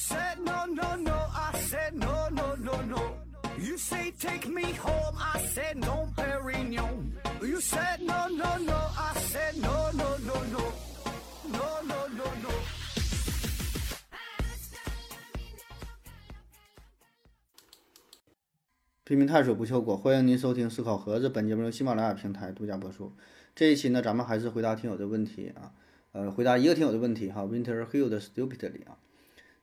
said no, no, no. I said no, no, no, no. You say take me home. I said no, Perignon. You said no, no, no. I said no, no, no, no. No, no, no, no. 拼命探索不求果，欢迎您收听思考盒子。本节目由喜马拉雅平台独家播出。这一期呢，咱们还是回答听友的问题啊，呃，回答一个听友的问题哈，Winter Hill 的 Stupidly 啊。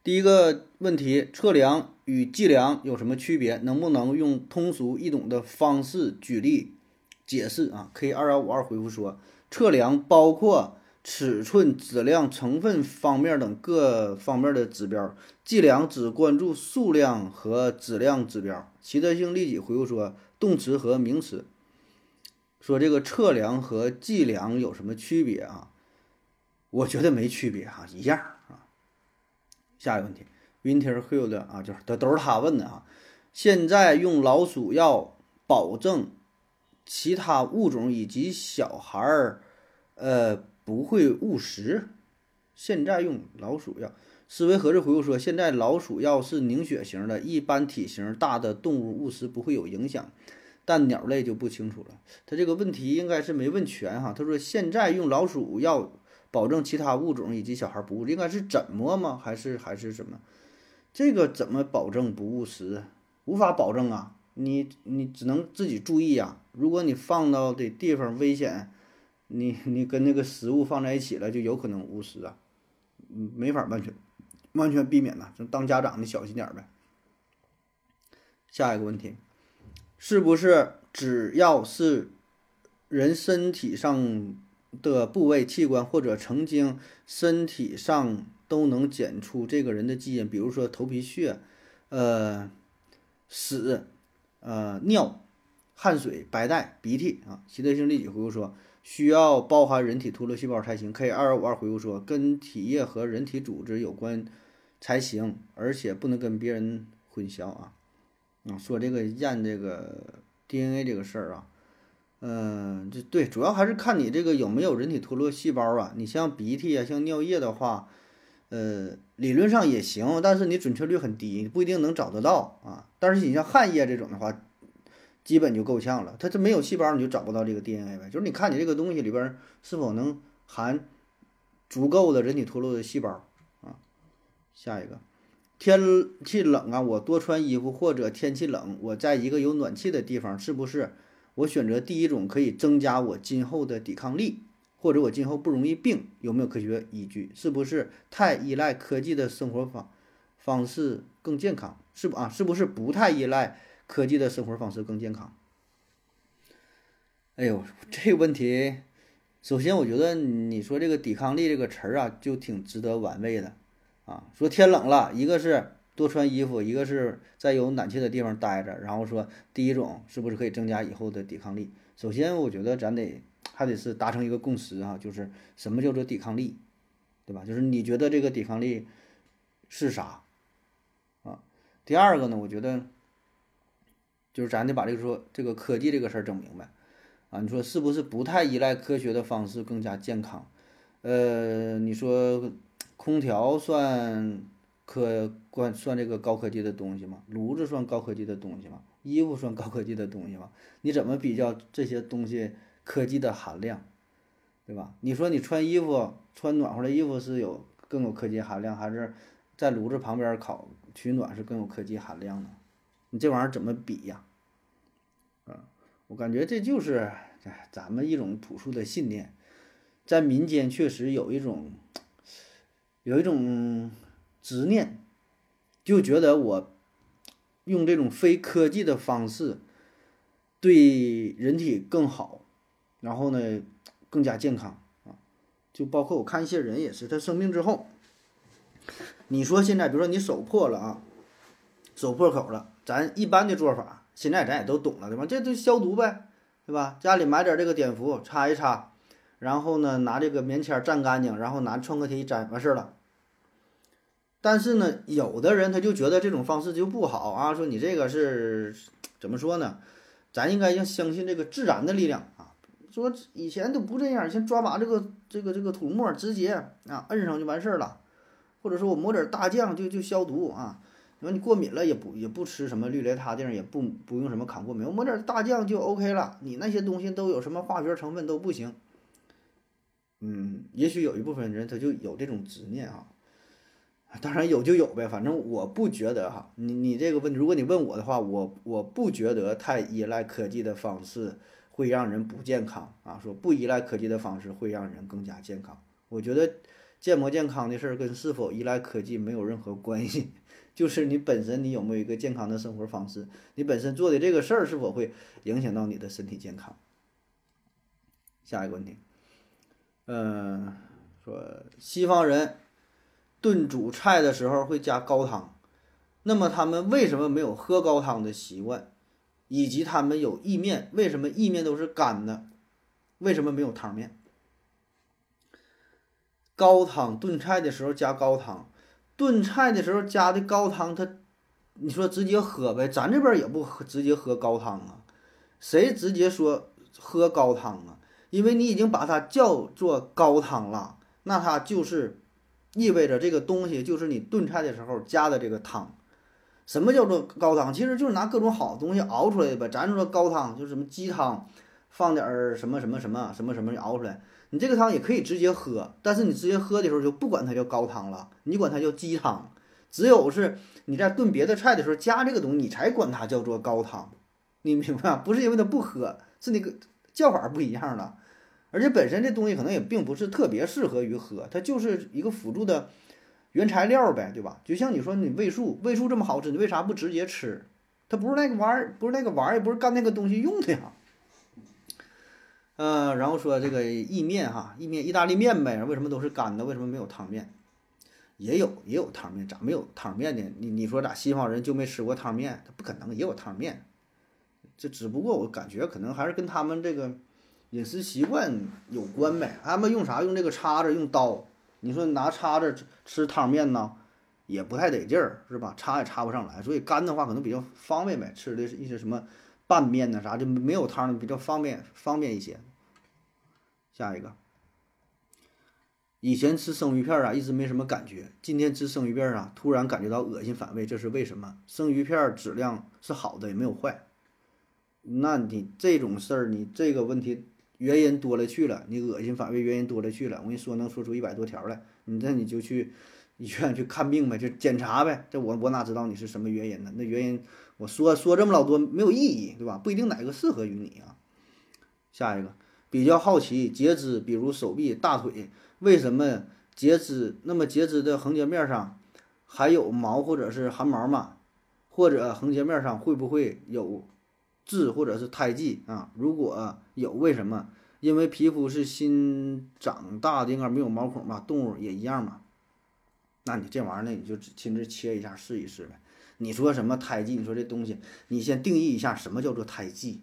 第一个问题，测量与计量有什么区别？能不能用通俗易懂的方式举例解释啊？K 二幺五二回复说，测量包括尺寸、质量、成分方面等各方面的指标，计量只关注数量和质量指标。习德性立即回复说，动词和名词。说这个测量和计量有什么区别啊？我觉得没区别哈、一样。下一个问题，Winter Hill 的啊，就是都都是他问的啊。现在用老鼠药保证其他物种以及小孩儿，呃，不会误食。现在用老鼠药，思维盒子回复说，现在老鼠药是凝血型的，一般体型大的动物误食不会有影响，但鸟类就不清楚了。他这个问题应该是没问全哈。他说现在用老鼠药保证其他物种以及小孩不误，应该是怎么吗？还是还是什么？这个怎么保证不误食？无法保证啊！你你只能自己注意呀、如果你放到的地方危险，你你跟那个食物放在一起了，就有可能误食啊。嗯，没法完全完全避免呐。这当家长的小心点呗。下一个问题，是不是只要是人身体上的部位、器官或者曾经身体上都能检出这个人的基因？比如说头皮屑、呃屎、呃尿、汗水、白带、鼻涕啊。习得性立即回复说，需要包含人体脱落细胞才行。K 二五二回复说，跟体液和人体组织有关才行，而且不能跟别人混淆啊。啊，说这个验这个 DNA 这个事儿啊，嗯、这对，主要还是看你这个有没有人体脱落细胞啊。你像鼻涕啊，像尿液的话，呃，理论上也行，但是你准确率很低，不一定能找得到啊。但是你像汗液这种的话，基本就够呛了。它这没有细胞，你就找不到这个 DNA 呗。就是你看你这个东西里边是否能含足够的人体脱落的细胞啊。下一个，天气冷啊，我多穿衣服，或者天气冷，我在一个有暖气的地方，是不是我选择第一种可以增加我今后的抵抗力，或者我今后不容易病？有没有科学依据？是不是太依赖科技的生活方方式更健康？是不啊？是不是不太依赖科技的生活方式更健康？哎呦，这个问题，首先我觉得你说这个抵抗力这个词儿啊，就挺值得玩味的啊。说天冷了，一个是多穿衣服，一个是在有暖气的地方待着，然后说第一种是不是可以增加以后的抵抗力？首先，我觉得咱得还得是达成一个共识啊，就是什么叫做抵抗力，对吧？就是你觉得这个抵抗力是啥啊？第二个呢，我觉得就是咱得把这个说这个科技这个事儿整明白。啊，你说是不是不太依赖科学的方式更加健康？呃，你说空调算可关算这个高科技的东西吗？炉子算高科技的东西吗？衣服算高科技的东西吗？你怎么比较这些东西科技的含量，对吧？你说你穿衣服穿暖和的衣服是有更有科技含量，还是在炉子旁边烤取暖是更有科技含量呢？你这玩意儿怎么比呀？嗯我感觉这就是哎咱们一种朴素的信念，在民间确实有一种有一种执念，就觉得我用这种非科技的方式对人体更好，然后呢更加健康啊。就包括我看一些人也是，他生病之后，你说现在比如说你手破了啊，手破口了，咱一般的做法。现在咱也都懂了，对吧？这就消毒呗，对吧？家里买点这个碘伏，擦一擦，然后呢，拿这个棉签蘸干净，然后拿创可贴一粘，完事了。但是呢，有的人他就觉得这种方式就不好啊，说你这个是怎么说呢？咱应该要相信这个自然的力量啊。说以前都不这样，先抓把这个这个这个土沫直接啊摁上就完事儿了，或者说我抹点大酱就就消毒啊。说你过敏了也不也不吃什么氯雷他定，也不不用什么抗过敏，我抹点大酱就 OK 了。你那些东西都有什么化学成分都不行。嗯，也许有一部分人他就有这种执念啊。当然有就有呗，反正我不觉得哈。你你这个问题，如果你问我的话，我我不觉得太依赖科技的方式会让人不健康啊。说不依赖科技的方式会让人更加健康，我觉得健不健康的事儿跟是否依赖科技没有任何关系。就是你本身你有没有一个健康的生活方式，你本身做的这个事儿是否会影响到你的身体健康？下一个问题，嗯，说西方人炖煮菜的时候会加高汤，那么他们为什么没有喝高汤的习惯？以及他们有意面，为什么意面都是干的？为什么没有汤面？高汤炖菜的时候加高汤。炖菜的时候加的高汤，它，你说直接喝呗？咱这边也不喝，直接喝高汤啊。谁直接说喝高汤啊？因为你已经把它叫做高汤了，那它就是意味着这个东西就是你炖菜的时候加的这个汤。什么叫做高汤？其实就是拿各种好东西熬出来的呗。咱说高汤就是什么鸡汤，放点儿什么什么什么什么什么熬出来。你这个汤也可以直接喝，但是你直接喝的时候就不管它叫高汤了，你管它叫鸡汤。只有是你在炖别的菜的时候加这个东西，你才管它叫做高汤。你明白不是因为它不喝，是那个叫法不一样了。而且本身这东西可能也并不是特别适合于喝，它就是一个辅助的原材料呗，对吧？就像你说你味素，味素这么好吃，你为啥不直接吃？它不是那个玩意儿，不是那个玩意儿，不是干那个东西用的呀。嗯，然后说这个意面哈，意面意大利面呗，为什么都是干的？为什么没有汤面？也有也有汤面，咋没有汤面呢？你你说咋西方人就没吃过汤面？他不可能也有汤面，这只不过我感觉可能还是跟他们这个饮食习惯有关呗。他们用啥？用这个叉子，用刀。你说拿叉子吃汤面呢，也不太得劲儿，是吧？叉也插不上来，所以干的话可能比较方便呗。吃的一些什么拌面呢？啥就没有汤比较方便方便一些。下一个，以前吃生鱼片啊，一直没什么感觉。今天吃生鱼片啊，突然感觉到恶心反胃，这是为什么？生鱼片质量是好的，也没有坏。那你这种事儿，你这个问题原因多了去了，你恶心反胃原因多了去了。我跟你说，能说出一百多条来，你这你就去医院去看病呗，就检查呗。这我我哪知道你是什么原因呢？那原因我说说这么老多没有意义，对吧？不一定哪个适合于你啊。下一个。比较好奇，截肢，比如手臂、大腿，为什么截肢？那么截肢的横截面上还有毛或者是汗毛吗？或者横截面上会不会有痣或者是胎记啊？如果有，为什么？因为皮肤是新长大的，应该没有毛孔吧？动物也一样嘛？那你这玩意儿呢？你就亲自切一下试一试呗。你说什么胎记？你说这东西，你先定义一下什么叫做胎记？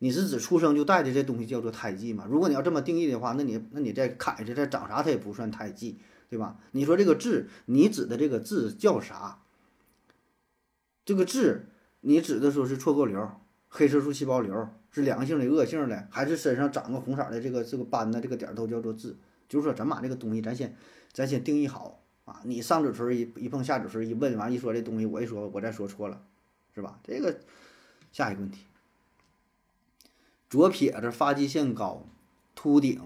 你是指出生就带的这东西叫做胎记吗？如果你要这么定义的话，那你那你再砍下再长啥它也不算胎记，对吧？你说这个痣，你指的这个痣叫啥？这个痣你指的说是错构瘤、黑色素细胞瘤，是良性的、恶性的，还是身上长个红色的这个这个斑呢？这个点都叫做痣。就是说，咱把这个东西咱先咱先定义好啊！你上嘴唇一一碰下嘴唇一问完一说这东西，我一说我再说错了，是吧？这个下一个问题。左撇子、发际线高、秃顶，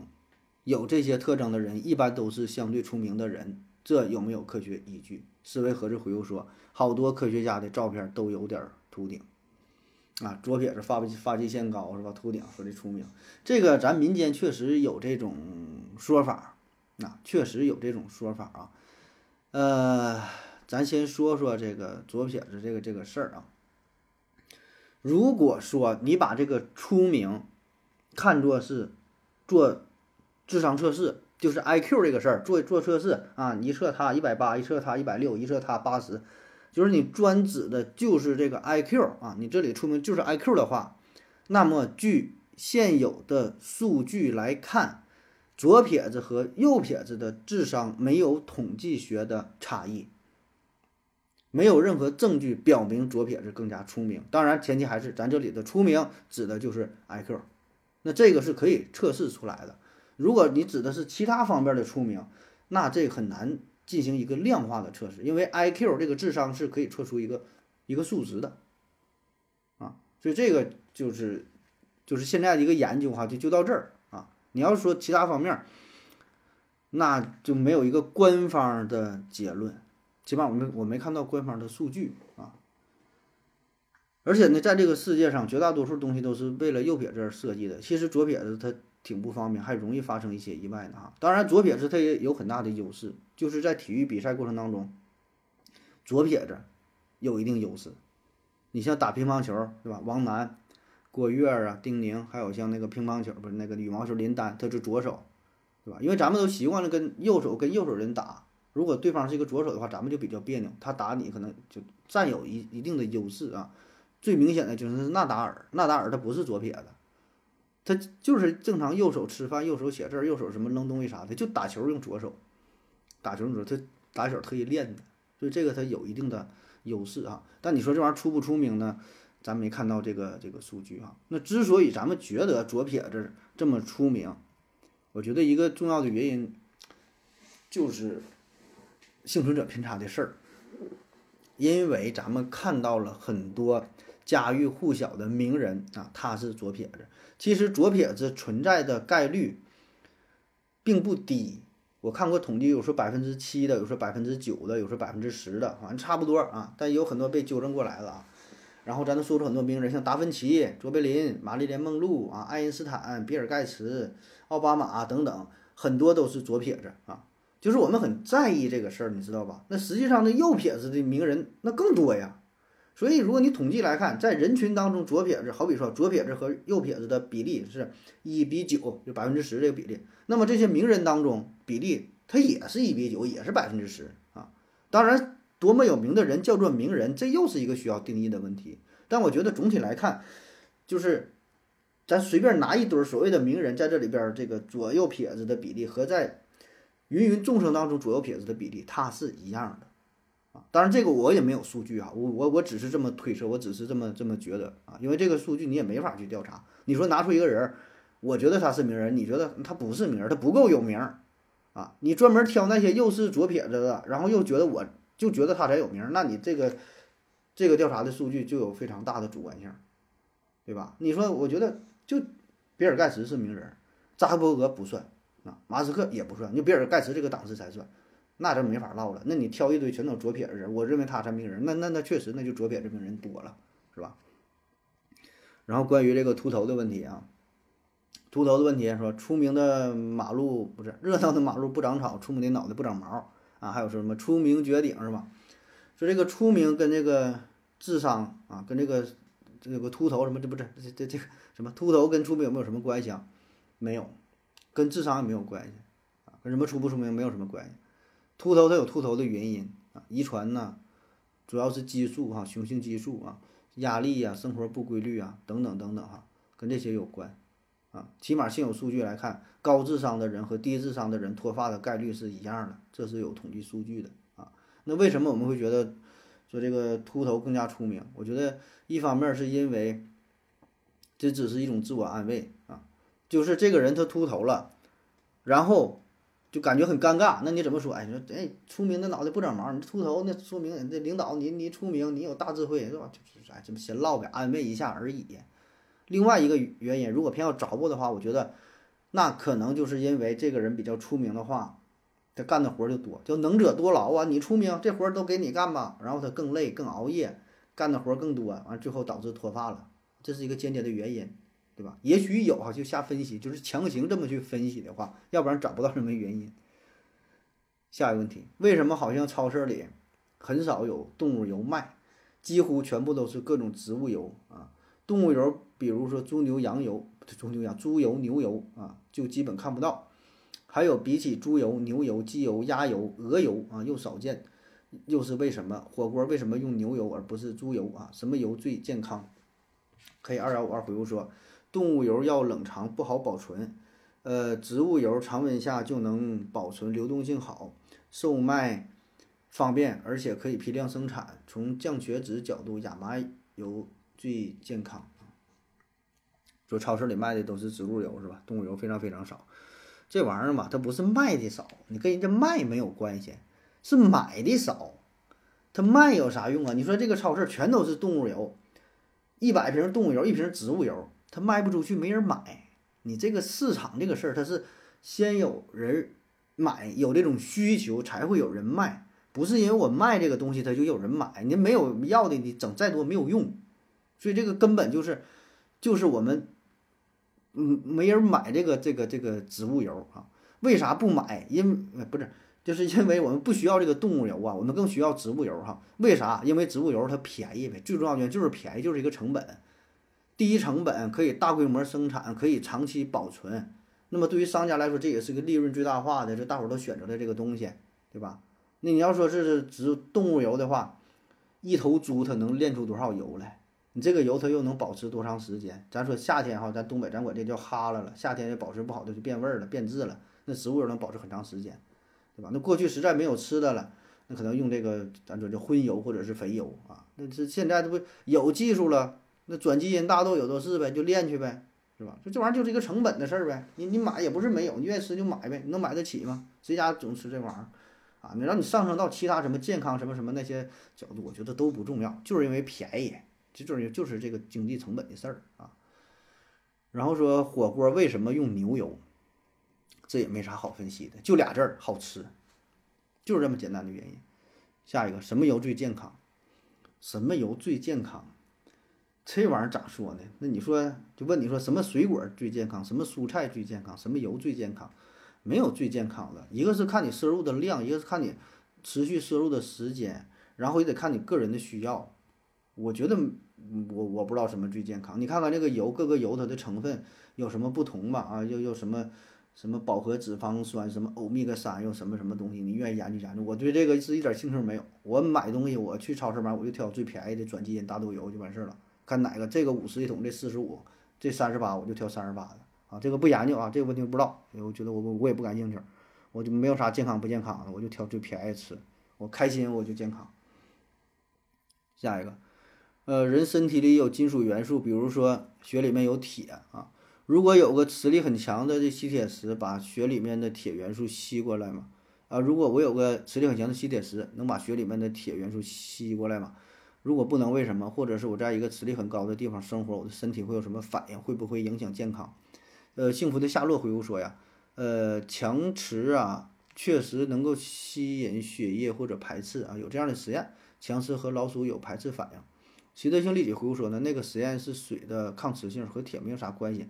有这些特征的人，一般都是相对出名的人。这有没有科学依据？思维盒子回复说，好多科学家的照片都有点秃顶。啊，左撇子、发发际线高是吧？秃顶说的出名，这个咱民间确实有这种说法。啊，确实有这种说法啊。呃，咱先说说这个左撇子这个这个事儿啊。如果说你把这个出名看作是做智商测试，就是 I Q 这个事儿，做做测试啊，一测他一百八，一测他一百六，一测他八十，就是你专指的就是这个 I Q 啊，你这里出名就是 I Q 的话，那么据现有的数据来看，左撇子和右撇子的智商没有统计学的差异。没有任何证据表明左撇子更加出名，当然前提还是咱这里的出名指的就是 IQ，那这个是可以测试出来的。如果你指的是其他方面的出名，那这很难进行一个量化的测试，因为 IQ 这个智商是可以测出一个一个数值的，啊，所以这个就是就是现在的一个研究哈，就就到这儿啊。你要说其他方面，那就没有一个官方的结论，起码我们我没看到官方的数据啊。而且呢，在这个世界上，绝大多数东西都是为了右撇子而设计的。其实左撇子他挺不方便，还容易发生一些意外呢哈。当然，左撇子他也有很大的优势，就是在体育比赛过程当中，左撇子有一定优势。你像打乒乓球，对吧？王楠、郭跃啊、丁宁，还有像那个乒乓球不是那个羽毛球林丹，他是左手，对吧？因为咱们都习惯了跟右手跟右手人打，如果对方是一个左手的话，咱们就比较别扭，他打你可能就占有一一定的优势啊。最明显的就是纳达尔，纳达尔他不是左撇子，他就是正常右手吃饭、右手写字、右手什么扔东西啥的，就打球用左手，打球用左，他打小特意练的，所以这个他有一定的优势啊。但你说这玩意儿出不出名呢？咱没看到这个这个数据啊。那之所以咱们觉得左撇子这么出名，我觉得一个重要的原因就是幸存者偏差的事儿，因为咱们看到了很多。家喻户晓的名人啊，他是左撇子。其实左撇子存在的概率并不低，我看过统计，有说百分之七的，有说百分之九的，有说百分之十的，反正差不多啊。但有很多被纠正过来了啊。然后咱都说出很多名人，像达芬奇、卓别林、玛丽莲梦露啊、爱因斯坦、比尔盖茨、奥巴马等等，很多都是左撇子啊。就是我们很在意这个事儿，你知道吧？那实际上那右撇子的名人那更多呀。所以，如果你统计来看，在人群当中，左撇子，好比说左撇子和右撇子的比例是一比九，就百分之十这个比例。那么这些名人当中，比例它也是一比九，也是百分之十啊。当然，多么有名的人叫做名人，这又是一个需要定义的问题。但我觉得总体来看，就是咱随便拿一堆所谓的名人，在这里边这个左右撇子的比例和在芸芸众生当中左右撇子的比例，它是一样的。啊，当然这个我也没有数据啊，我我我只是这么推测，我只是这么这么觉得啊，因为这个数据你也没法去调查。你说拿出一个人，我觉得他是名人，你觉得他不是名人，他不够有名啊？你专门挑那些又是左撇子的，然后又觉得我就觉得他才有名，那你这个这个调查的数据就有非常大的主观性，对吧？你说我觉得就比尔盖茨是名人，扎克伯格不算啊，马斯克也不算，就比尔盖茨这个档次才算。那就没法唠了。那你挑一堆全都左撇子，我认为他这名人。那那那确实，那就左撇子名人多了，是吧？然后关于这个秃头的问题啊，秃头的问题说，出名的马路不是热闹的马路不长草，出名的脑袋不长毛啊。还有说什么出名绝顶是吧？说这个出名跟这个智商啊，跟这个这个秃头什么这不是这这这个什么秃头跟出名有没有什么关系啊？没有，跟智商也没有关系啊，跟什么出不出名没有什么关系。秃头它有秃头的原因啊，遗传呐，主要是激素哈，雄性激素啊，压力呀，生活不规律啊，等等等等哈，跟这些有关啊。起码现有数据来看，高智商的人和低智商的人脱发的概率是一样的，这是有统计数据的啊。那为什么我们会觉得说这个秃头更加出名？我觉得一方面是因为这只是一种自我安慰啊，就是这个人他秃头了，然后。就感觉很尴尬，那你怎么说？哎，说哎，出名的脑袋不长毛，你秃头那说明这领导你你出名，你有大智慧是吧？就是哎，这么闲唠呗，安慰一下而已。另外一个原因，如果偏要找我的话，我觉得那可能就是因为这个人比较出名的话，他干的活就多，叫能者多劳啊。你出名，这活都给你干吧，然后他更累，更熬夜，干的活更多，完最后导致脱发了，这是一个间接的原因。对吧？也许有哈，就瞎分析，就是强行这么去分析的话，要不然找不到什么原因。下一个问题，为什么好像超市里很少有动物油卖，几乎全部都是各种植物油啊？动物油，比如说猪牛羊油，猪牛羊猪油、牛油啊，就基本看不到。还有比起猪油、牛油、鸡油、鸭油、鹅油啊，又少见，又是为什么？火锅为什么用牛油而不是猪油啊？什么油最健康？可以二幺五二回复说。动物油要冷藏不好保存，呃，植物油常温下就能保存，流动性好，售卖方便，而且可以批量生产。从降血脂角度，亚麻油最健康。说超市里卖的都是植物油是吧？动物油非常非常少。这玩意儿嘛，它不是卖的少，你跟人家卖没有关系，是买的少，它卖有啥用啊？你说这个超市全都是动物油，一百瓶动物油，一瓶植物油，它卖不出去，没人买。你这个市场这个事儿，它是先有人买，有这种需求才会有人卖，不是因为我卖这个东西它就有人买。你没有要的，你整再多没有用。所以这个根本就是，就是我们，嗯，没人买这个这个这个植物油啊？为啥不买？因不是，就是因为我们不需要这个动物油啊，我们更需要植物油哈。为啥？因为植物油它便宜呗，最重要原因就是便宜，就是一个成本。低成本可以大规模生产，可以长期保存。那么对于商家来说，这也是个利润最大化的，这大伙儿都选择的这个东西，对吧？那你要说是植动物油的话，一头猪它能炼出多少油来？你这个油它又能保持多长时间？咱说夏天哈，咱东北咱管这叫哈了了，夏天也保持不好的就变味儿了、变质了。那植物油能保持很长时间，对吧？那过去实在没有吃的了，那可能用这个咱说叫荤油或者是肥油啊。那这现在这不有技术了？那转基因大豆有都是呗，就练去呗，是吧？就这玩意儿就是一个成本的事儿呗。你你买也不是没有，你愿意吃就买呗，你能买得起吗？谁家总吃这玩意儿啊？你让你上升到其他什么健康什么什么那些角度，我觉得都不重要，就是因为便宜。这就是就是这个经济成本的事儿啊。然后说火锅为什么用牛油，这也没啥好分析的，就俩字儿好吃，就是这么简单的原因。下一个什么油最健康？什么油最健康？这玩意儿咋说呢？那你说就问你说什么水果最健康？什么蔬菜最健康？什么油最健康？没有最健康的，一个是看你摄入的量，一个是看你持续摄入的时间，然后也得看你个人的需要。我觉得，我我不知道什么最健康。你看看这个油，各个油它的成分有什么不同吧？啊，又有什么什么饱和脂肪酸，什么欧米伽三，又什么什么东西？你愿意研究研究？我对这个是一点兴趣没有。我买东西，我去超市买，我就挑最便宜的转基因大豆油就完事儿了。看哪个这个五十一桶，这四十五，这三十八，我就挑三十八的啊。这个不研究啊，这个问题不知道，我觉得我我我也不感兴趣，我就没有啥健康不健康的，我就挑最便宜吃，我开心我就健康。下一个。呃，人身体里有金属元素，比如说血里面有铁啊。如果有个磁力很强的这吸铁石，把血里面的铁元素吸过来嘛？啊，如果我有个磁力很强的吸铁石，能把血里面的铁元素吸过来吗？如果不能，为什么？或者是我在一个磁力很高的地方生活，我的身体会有什么反应？会不会影响健康？呃，幸福的夏洛回复说呀，呃，强磁啊，确实能够吸引血液或者排斥啊，有这样的实验，强磁和老鼠有排斥反应。习得性立体回复说呢，那个实验是水的抗磁性和铁没有啥关系。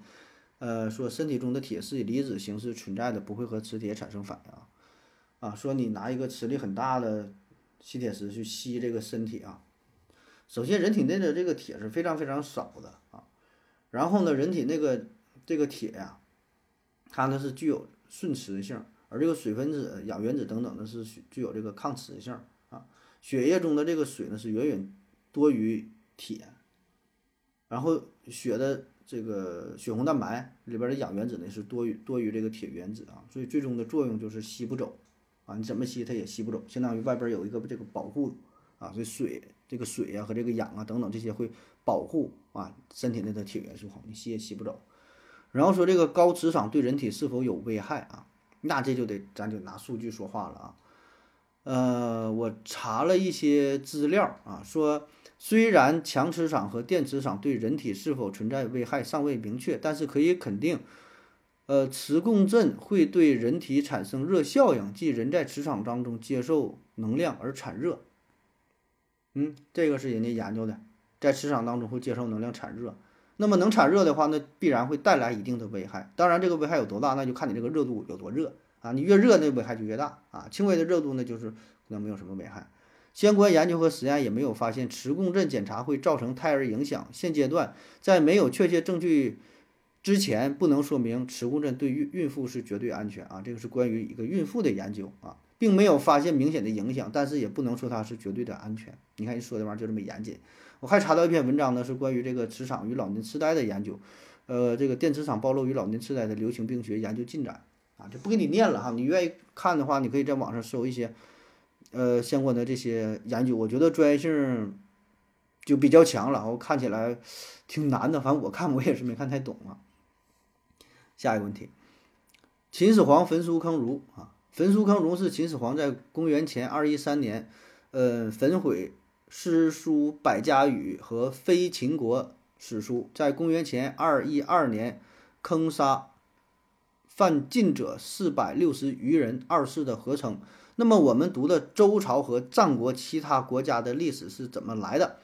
呃，说身体中的铁是以离子形式存在的，不会和磁铁产生反应啊。啊，说你拿一个磁力很大的吸铁石去吸这个身体啊，首先人体内的这个铁是非常非常少的啊。然后呢，人体那个这个铁呀，它呢是具有顺磁性，而这个水分子、氧原子等等呢是具有这个抗磁性啊。血液中的这个水呢是远远。多于铁，然后血的这个血红蛋白里边的氧原子呢是多于多于这个铁原子啊，所以最终的作用就是吸不走啊，你怎么吸它也吸不走，相当于外边有一个这个保护啊，所以水这个水呀和这个氧啊等等这些会保护啊身体内的铁元素好，你吸也吸不走。然后说这个高磁场对人体是否有危害啊？那这就得咱就拿数据说话了啊。呃，我查了一些资料啊，说。虽然强磁场和电磁场对人体是否存在危害尚未明确，但是可以肯定，呃，磁共振会对人体产生热效应，即人在磁场当中接受能量而产热。嗯，这个是人家研究的，在磁场当中会接受能量产热。那么能产热的话，那必然会带来一定的危害。当然，这个危害有多大，那就看你这个热度有多热啊。你越热，那危害就越大啊。轻微的热度呢，就是可能没有什么危害。相关研究和实验也没有发现磁共振检查会造成胎儿影响。现阶段，在没有确切证据之前，不能说明磁共振对孕孕妇是绝对安全啊。这个是关于一个孕妇的研究啊，并没有发现明显的影响，但是也不能说它是绝对的安全。你看，你说的玩意儿就这么严谨。我还查到一篇文章呢，是关于这个磁场与老年痴呆的研究，呃，这个电磁场暴露与老年痴呆的流行病学研究进展啊，就不给你念了哈。你愿意看的话，你可以在网上搜一些。呃，相关的这些研究，我觉得专业性就比较强了，我看起来挺难的，反正我看我也是没看太懂啊。下一个问题，秦始皇焚书坑儒啊，焚书坑儒是秦始皇在公元前二一三年，呃，焚毁诗书百家语和非秦国史书，在公元前二一二年坑杀犯禁者四百六十余人，二世的合称。那么我们读的周朝和战国其他国家的历史是怎么来的？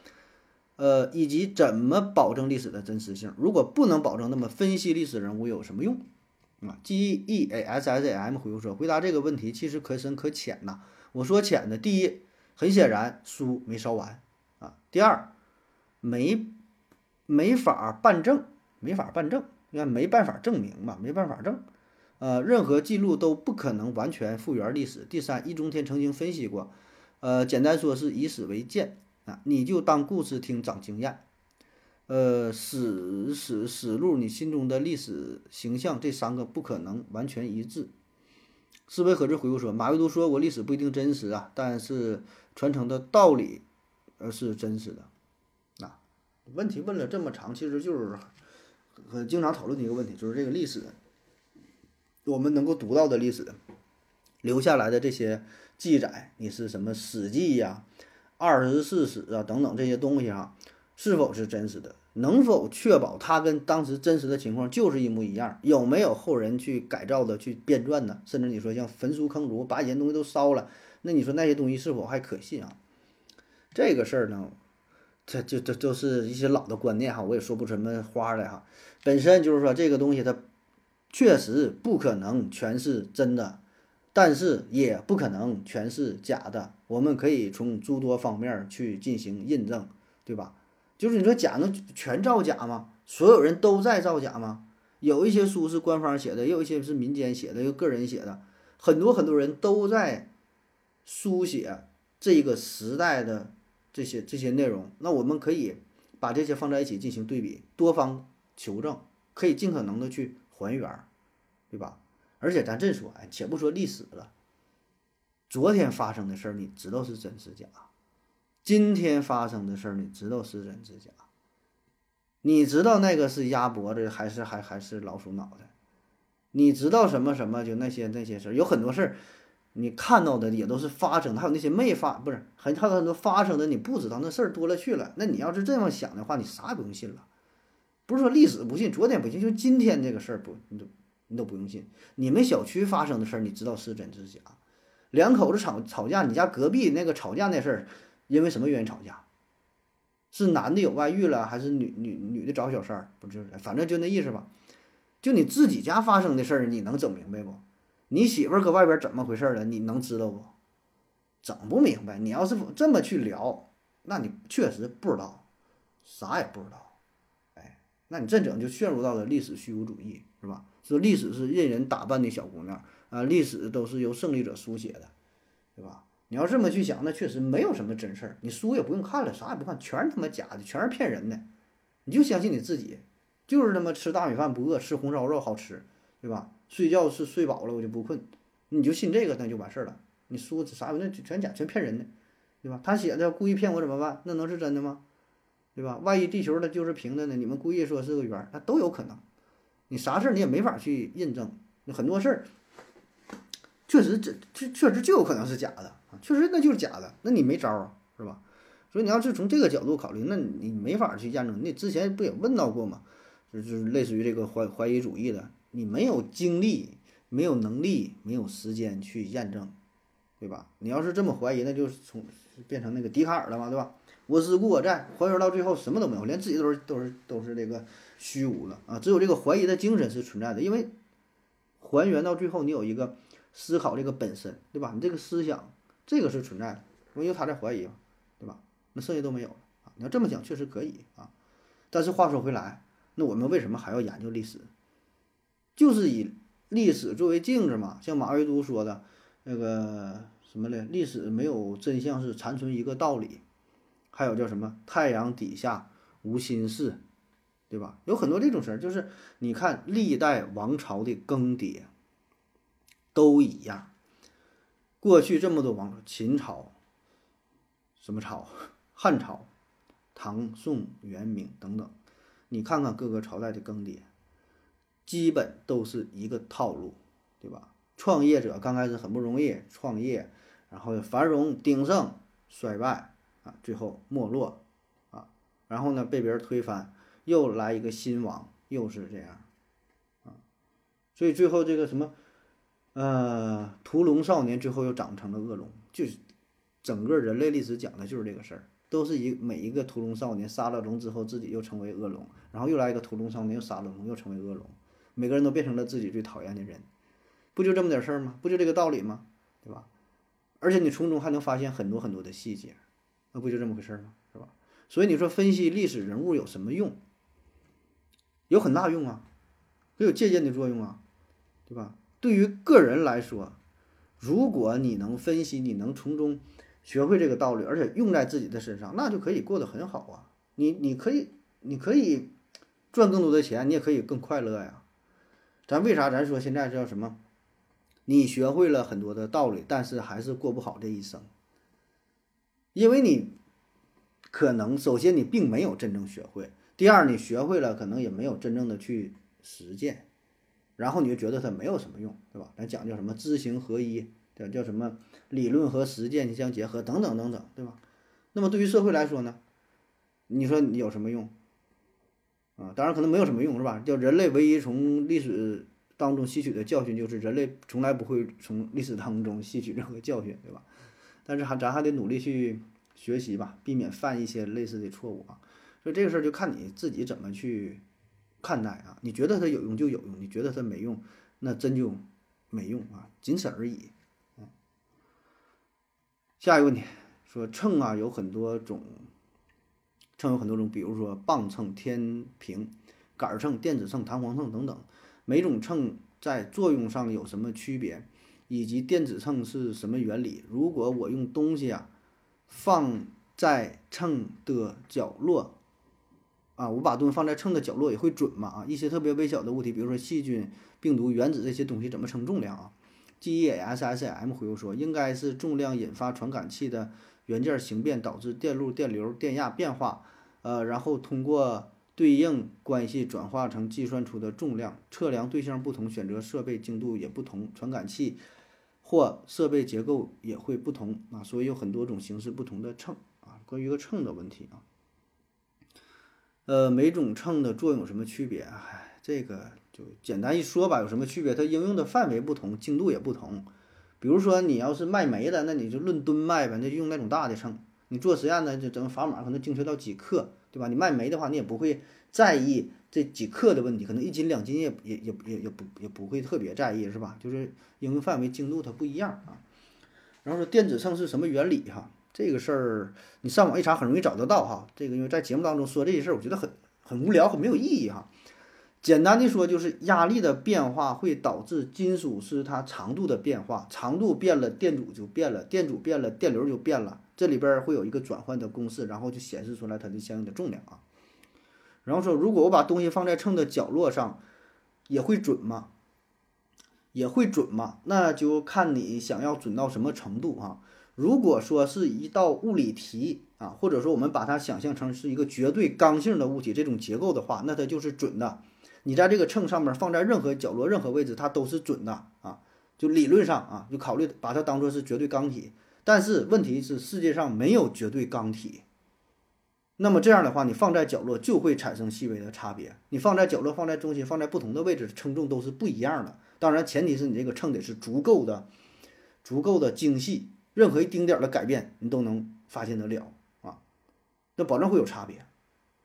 呃，以及怎么保证历史的真实性？如果不能保证，那么分析历史人物有什么用？啊，G E A S S A M 回复说，回答这个问题其实可深可浅呐。我说浅的，第一，很显然书没烧完啊；第二，没没法办证，没法办证，因为没办法证明嘛，没办法证。呃，任何记录都不可能完全复原历史。第三，易中天曾经分析过，呃，简单说是以史为鉴啊，你就当故事听，长经验。呃，史史史录，你心中的历史形象，这三个不可能完全一致。思维何志回复说，马未都说过，历史不一定真实啊，但是传承的道理，呃，是真实的。啊，问题问了这么长，其实就是很经常讨论的一个问题，就是这个历史。我们能够读到的历史留下来的这些记载，你是什么《史记》呀、二十四史啊等等这些东西哈，是否是真实的？能否确保它跟当时真实的情况就是一模一样？有没有后人去改造的、去编撰的？甚至你说像焚书坑儒，把以前东西都烧了，那你说那些东西是否还可信啊？这个事儿呢，这这这都是一些老的观念哈，我也说不出什么花来哈。本身就是说这个东西它。确实不可能全是真的，但是也不可能全是假的。我们可以从诸多方面去进行印证，对吧？就是你说假能全造假吗？所有人都在造假吗？有一些书是官方写的，也有一些是民间写的，又个人写的，很多很多人都在书写这个时代的这些这些内容。那我们可以把这些放在一起进行对比，多方求证，可以尽可能的去。还原，对吧？而且咱这说，哎，且不说历史了，昨天发生的事儿，你知道是真是假？今天发生的事儿，你知道是真是假？你知道那个是鸭脖子还是还还是老鼠脑袋？你知道什么什么？就那些那些事儿，有很多事儿，你看到的也都是发生的，还有那些没发，不是很还有很多发生的你不知道，那事儿多了去了。那你要是这么想的话，你啥也不用信了。不是说历史不信，昨天不信，就今天这个事儿不，你都你都不用信。你们小区发生的事儿，你知道是真是假？两口子吵吵架，你家隔壁那个吵架那事儿，因为什么原因吵架？是男的有外遇了，还是女女女的找小三儿？不就是，反正就那意思吧。就你自己家发生的事儿，你能整明白不？你媳妇儿搁外边怎么回事儿了？你能知道不？整不明白。你要是这么去聊，那你确实不知道，啥也不知道。哎那你这整就陷入到了历史虚无主义，是吧？说历史是任人打扮的小姑娘啊，历史都是由胜利者书写的，对吧？你要这么去想，那确实没有什么真事儿，你书也不用看了，啥也不看，全是他妈假的，全是骗人的，你就相信你自己，就是他妈吃大米饭不饿，吃红烧肉好吃，对吧？睡觉是睡饱了我就不困，你就信这个那就完事儿了。你书啥那全假，全骗人的，对吧？他写的故意骗我怎么办？那能是真的吗？对吧？万一地球它就是平的呢？你们故意说是个圆，那都有可能。你啥事儿你也没法去印证。很多事儿确实这这确实就有可能是假的啊，确实那就是假的，那你没招儿是吧？所以你要是从这个角度考虑，那你没法去验证。你之前不也问到过吗？就是类似于这个怀怀疑主义的，你没有精力、没有能力、没有时间去验证，对吧？你要是这么怀疑，那就是从变成那个笛卡尔了嘛，对吧？我思故我在，还原到最后什么都没有，连自己都是都是都是这个虚无了啊！只有这个怀疑的精神是存在的，因为还原到最后，你有一个思考这个本身，对吧？你这个思想这个是存在的，因为他在怀疑嘛，对吧？那剩下都没有了啊！你要这么讲，确实可以啊。但是话说回来，那我们为什么还要研究历史？就是以历史作为镜子嘛。像马未都说的那个什么呢？历史没有真相，是残存一个道理。还有叫什么“太阳底下无心事”，对吧？有很多这种事儿，就是你看历代王朝的更迭都一样。过去这么多王朝，秦朝、什么朝、汉朝、唐宋元明等等，你看看各个朝代的更迭，基本都是一个套路，对吧？创业者刚开始很不容易创业，然后繁荣鼎盛，衰败啊，最后没落啊，然后呢被别人推翻，又来一个新王，又是这样啊，所以最后这个什么，呃，屠龙少年最后又长成了恶龙，就是整个人类历史讲的就是这个事儿，都是一每一个屠龙少年杀了龙之后，自己又成为恶龙，然后又来一个屠龙少年又杀了龙，又成为恶龙，每个人都变成了自己最讨厌的人。不就这么点事儿吗？不就这个道理吗？对吧？而且你从中还能发现很多很多的细节，那不就这么回事吗？是吧？所以你说分析历史人物有什么用？有很大用啊，它有借鉴的作用啊，对吧？对于个人来说，如果你能分析，你能从中学会这个道理，而且用在自己的身上，那就可以过得很好啊。你你可以你可以赚更多的钱，你也可以更快乐呀。咱为啥咱说现在叫什么？你学会了很多的道理，但是还是过不好这一生，因为你可能首先你并没有真正学会，第二你学会了可能也没有真正的去实践，然后你就觉得它没有什么用，对吧？咱讲叫什么知行合一，对？叫什么理论和实践相结合，等等等等，对吧？那么对于社会来说呢，你说你有什么用？啊，当然可能没有什么用，是吧？叫人类唯一从历史。当中吸取的教训就是人类从来不会从历史当中吸取任何教训，对吧？但是还咱还得努力去学习吧，避免犯一些类似的错误啊。所以这个事儿就看你自己怎么去看待啊。你觉得它有用就有用，你觉得它没用，那真就没用啊，仅此而已。下一个问题说秤啊有很多种，秤有很多种，比如说磅秤、天平、杆秤、电子秤、弹簧秤等等。每种秤在作用上有什么区别，以及电子秤是什么原理？如果我用东西啊放在秤的角落，啊，我把东西放在秤的角落也会准吗？啊，一些特别微小的物体，比如说细菌、病毒、原子这些东西怎么称重量啊？G E S S M 回复说，应该是重量引发传感器的元件形变，导致电路、电流、电压变化，呃，然后通过。对应关系转化成计算出的重量，测量对象不同，选择设备精度也不同，传感器或设备结构也会不同啊，所以有很多种形式不同的秤啊。关于个秤的问题啊，呃，每种秤的作用有什么区别？唉，这个就简单一说吧，有什么区别？它应用的范围不同，精度也不同。比如说你要是卖煤的，那你就论吨卖呗，那就用那种大的秤。你做实验呢，就整砝码可能精确到几克。对吧？你卖煤的话，你也不会在意这几克的问题，可能一斤两斤也也也也也不也不会特别在意，是吧？就是应用范围精度它不一样啊。然后说电子秤是什么原理哈？这个事儿你上网一查很容易找得到哈。这个因为在节目当中说这些事儿，我觉得很很无聊，很没有意义哈。简单的说就是压力的变化会导致金属是它长度的变化，长度变了，电阻就变了，电阻变了，电流就变了。这里边会有一个转换的公式，然后就显示出来它的相应的重量啊。然后说，如果我把东西放在秤的角落上，也会准吗？也会准吗？那就看你想要准到什么程度啊。如果说是一道物理题啊，或者说我们把它想象成是一个绝对刚性的物体这种结构的话，那它就是准的。你在这个秤上面放在任何角落、任何位置，它都是准的啊。就理论上啊，就考虑把它当做是绝对刚体。但是问题是，世界上没有绝对刚体。那么这样的话，你放在角落就会产生细微的差别。你放在角落、放在中心、放在不同的位置，称重都是不一样的。当然，前提是你这个秤得是足够的、足够的精细，任何一丁点儿的改变你都能发现得了啊。那保证会有差别，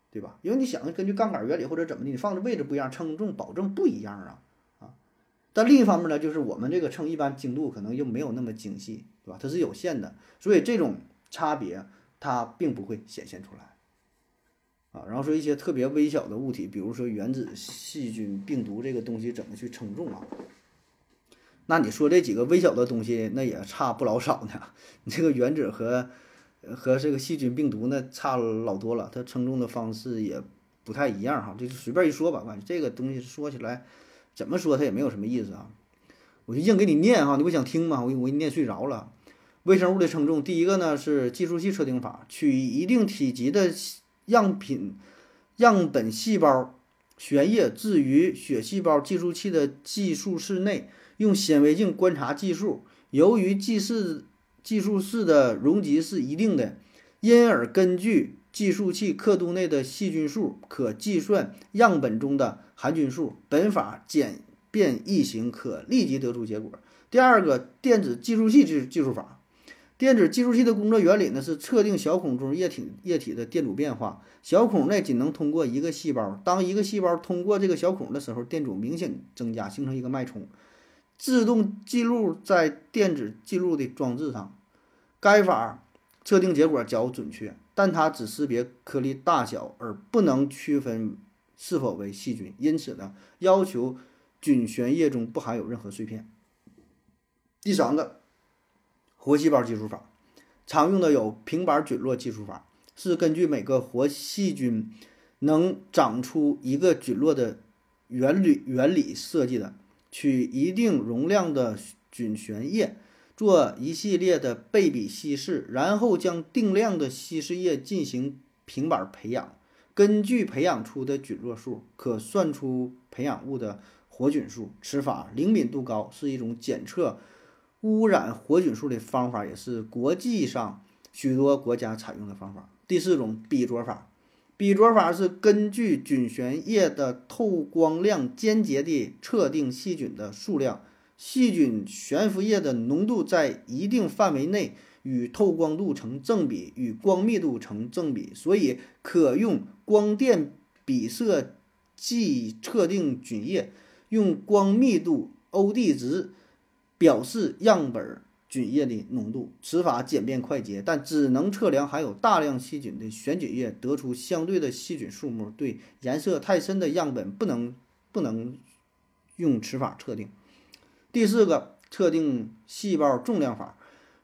对吧？因为你想，根据杠杆原理或者怎么的，你放的位置不一样，称重保证不一样啊啊。但另一方面呢，就是我们这个秤一般精度可能又没有那么精细，对吧？它是有限的，所以这种差别它并不会显现出来，啊。然后说一些特别微小的物体，比如说原子、细菌、病毒这个东西怎么去称重啊？那你说这几个微小的东西，那也差不老少呢。你这个原子和和这个细菌、病毒那差老多了，它称重的方式也不太一样哈。就随便一说吧，反正这个东西说起来。怎么说它也没有什么意思啊，我就硬给你念哈，你不想听吗？我我给你念睡着了。微生物的称重，第一个呢是计数器测定法，取一定体积的样品样本细胞悬液置于血细胞计数器的计数室内，用显微镜观察计数。由于计数计数室的容积是一定的，因而根据计数器刻度内的细菌数，可计算样本中的含菌数。本法简便易行，可立即得出结果。第二个，电子计数器计计数法。电子计数器的工作原理呢是测定小孔中液体液体的电阻变化。小孔内仅能通过一个细胞，当一个细胞通过这个小孔的时候，电阻明显增加，形成一个脉冲。自动记录在电子记录的装置上。该法测定结果较准确，但它只识别颗粒大小，而不能区分是否为细菌。因此呢，要求菌旋液中不含有任何碎片。第三个，活细胞计数法，常用的有平板菌落计数法，是根据每个活细菌能长出一个菌落的原理原理设计的。取一定容量的菌旋液，做一系列的倍比稀释，然后将定量的稀释液进行平板培养。根据培养出的菌落数，可算出培养物的活菌数。此法灵敏度高，是一种检测污染活菌数的方法，也是国际上许多国家采用的方法。第四种比着法。比着法是根据菌旋液的透光量间接地测定细菌的数量，细菌悬浮液的浓度在一定范围内与透光度成正比，与光密度成正比，所以可用光电比色计测定菌液，用光密度 OD 值表示样本。菌液的浓度，此法简便快捷，但只能测量含有大量细菌的悬菌液，得出相对的细菌数目。对颜色太深的样本，不能不能用此法测定。第四个，测定细胞重量法，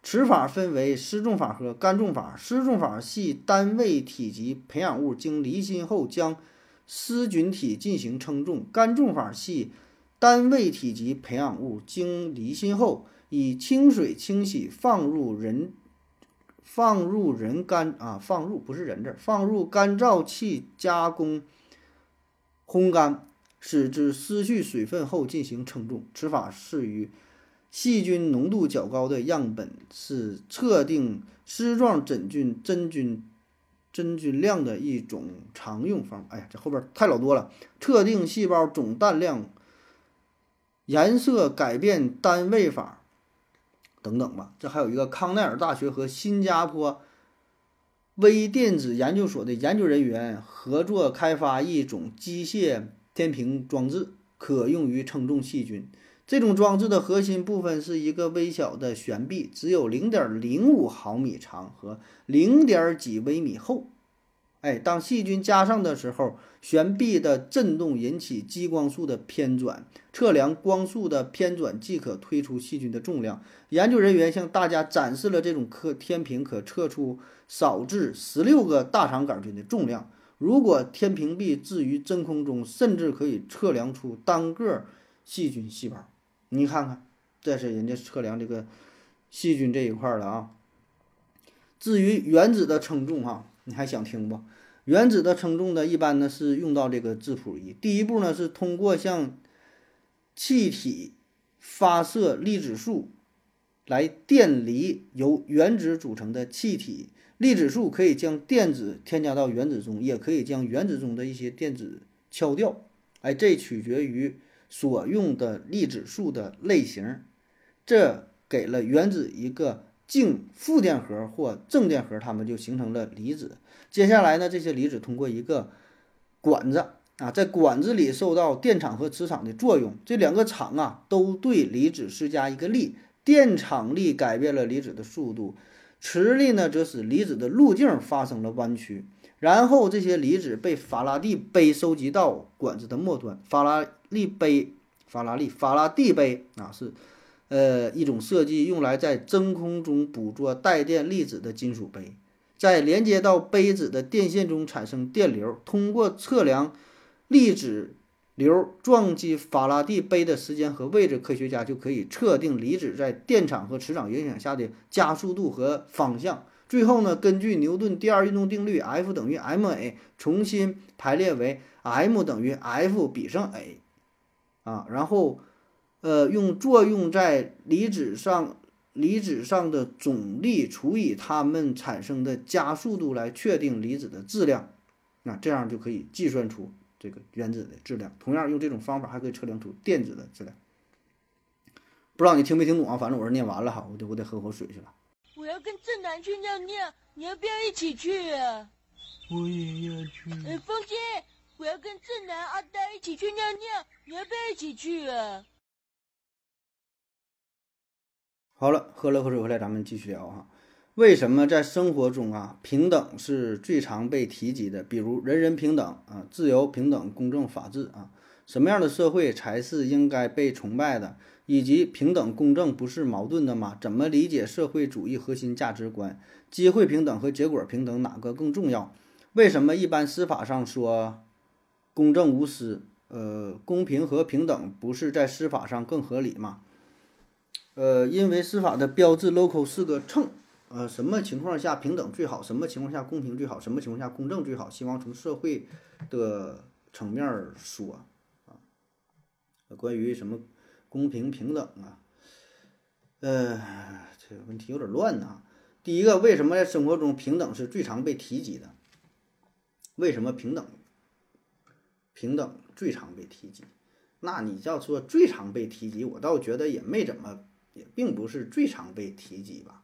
此法分为失重法和干重法。失重法系单位体积培养物经离心后，将湿菌体进行称重；干重法系单位体积培养物经离心后。以清水清洗，放入人放入人干啊，放入不是人字，放入干燥器加工烘干，使之失去水分后进行称重。此法适于细菌浓度较高的样本，是测定丝状真菌真菌真菌量的一种常用方法。哎呀，这后边太老多了。测定细胞总氮量颜色改变单位法。等等吧，这还有一个康奈尔大学和新加坡微电子研究所的研究人员合作开发一种机械天平装置，可用于称重细菌。这种装置的核心部分是一个微小的悬臂，只有零点零五毫米长和零点几微米厚。哎，当细菌加上的时候，悬臂的振动引起激光束的偏转，测量光束的偏转即可推出细菌的重量。研究人员向大家展示了这种可天平可测出少至十六个大肠杆菌的重量。如果天平臂置于真空中，甚至可以测量出单个细菌细胞。你看看，这是人家测量这个细菌这一块的啊。至于原子的称重，哈。你还想听不？原子的称重呢，一般呢是用到这个质谱仪。第一步呢是通过向气体发射粒子束来电离由原子组成的气体。粒子束可以将电子添加到原子中，也可以将原子中的一些电子敲掉。哎，这取决于所用的粒子束的类型。这给了原子一个。净负电荷或正电荷，它们就形成了离子。接下来呢，这些离子通过一个管子啊，在管子里受到电场和磁场的作用，这两个场啊都对离子施加一个力。电场力改变了离子的速度，磁力呢则使离子的路径发生了弯曲。然后这些离子被法拉第杯收集到管子的末端。法拉利杯，法拉利，法拉第杯啊是。呃，一种设计用来在真空中捕捉带电粒子的金属杯，在连接到杯子的电线中产生电流。通过测量粒子流撞击法拉第杯的时间和位置，科学家就可以测定离子在电场和磁场影响下的加速度和方向。最后呢，根据牛顿第二运动定律，F 等于 ma，重新排列为 m 等于 f 比上 a，啊，然后呃用作用在离子上离子上的总力除以它们产生的加速度来确定离子的质量，那这样就可以计算出这个原子的质量。同样用这种方法还可以测量出电子的质量。不知道你听没听懂啊？反正我是念完了哈，我得我得喝口水去了。我要跟正南去尿尿，你要不要一起去啊？我也要去。呃，风姐，我要跟正南、阿呆一起去尿尿，你要不要一起去啊？好了，喝了口水回来，咱们继续聊哈。为什么在生活中啊，平等是最常被提及的？比如人人平等啊，自由、平等、公正、法治啊，什么样的社会才是应该被崇拜的？以及平等公正不是矛盾的吗？怎么理解社会主义核心价值观？机会平等和结果平等哪个更重要？为什么一般司法上说公正无私？呃，公平和平等不是在司法上更合理吗？呃，因为司法的标志 logo 是个秤，呃，什么情况下平等最好？什么情况下公平最好？什么情况下公正最好？希望从社会的层面说啊，关于什么？公平平等啊，呃，这个问题有点乱呐。第一个，为什么在生活中平等是最常被提及的？为什么平等平等最常被提及？那你要说最常被提及，我倒觉得也没怎么，也并不是最常被提及吧。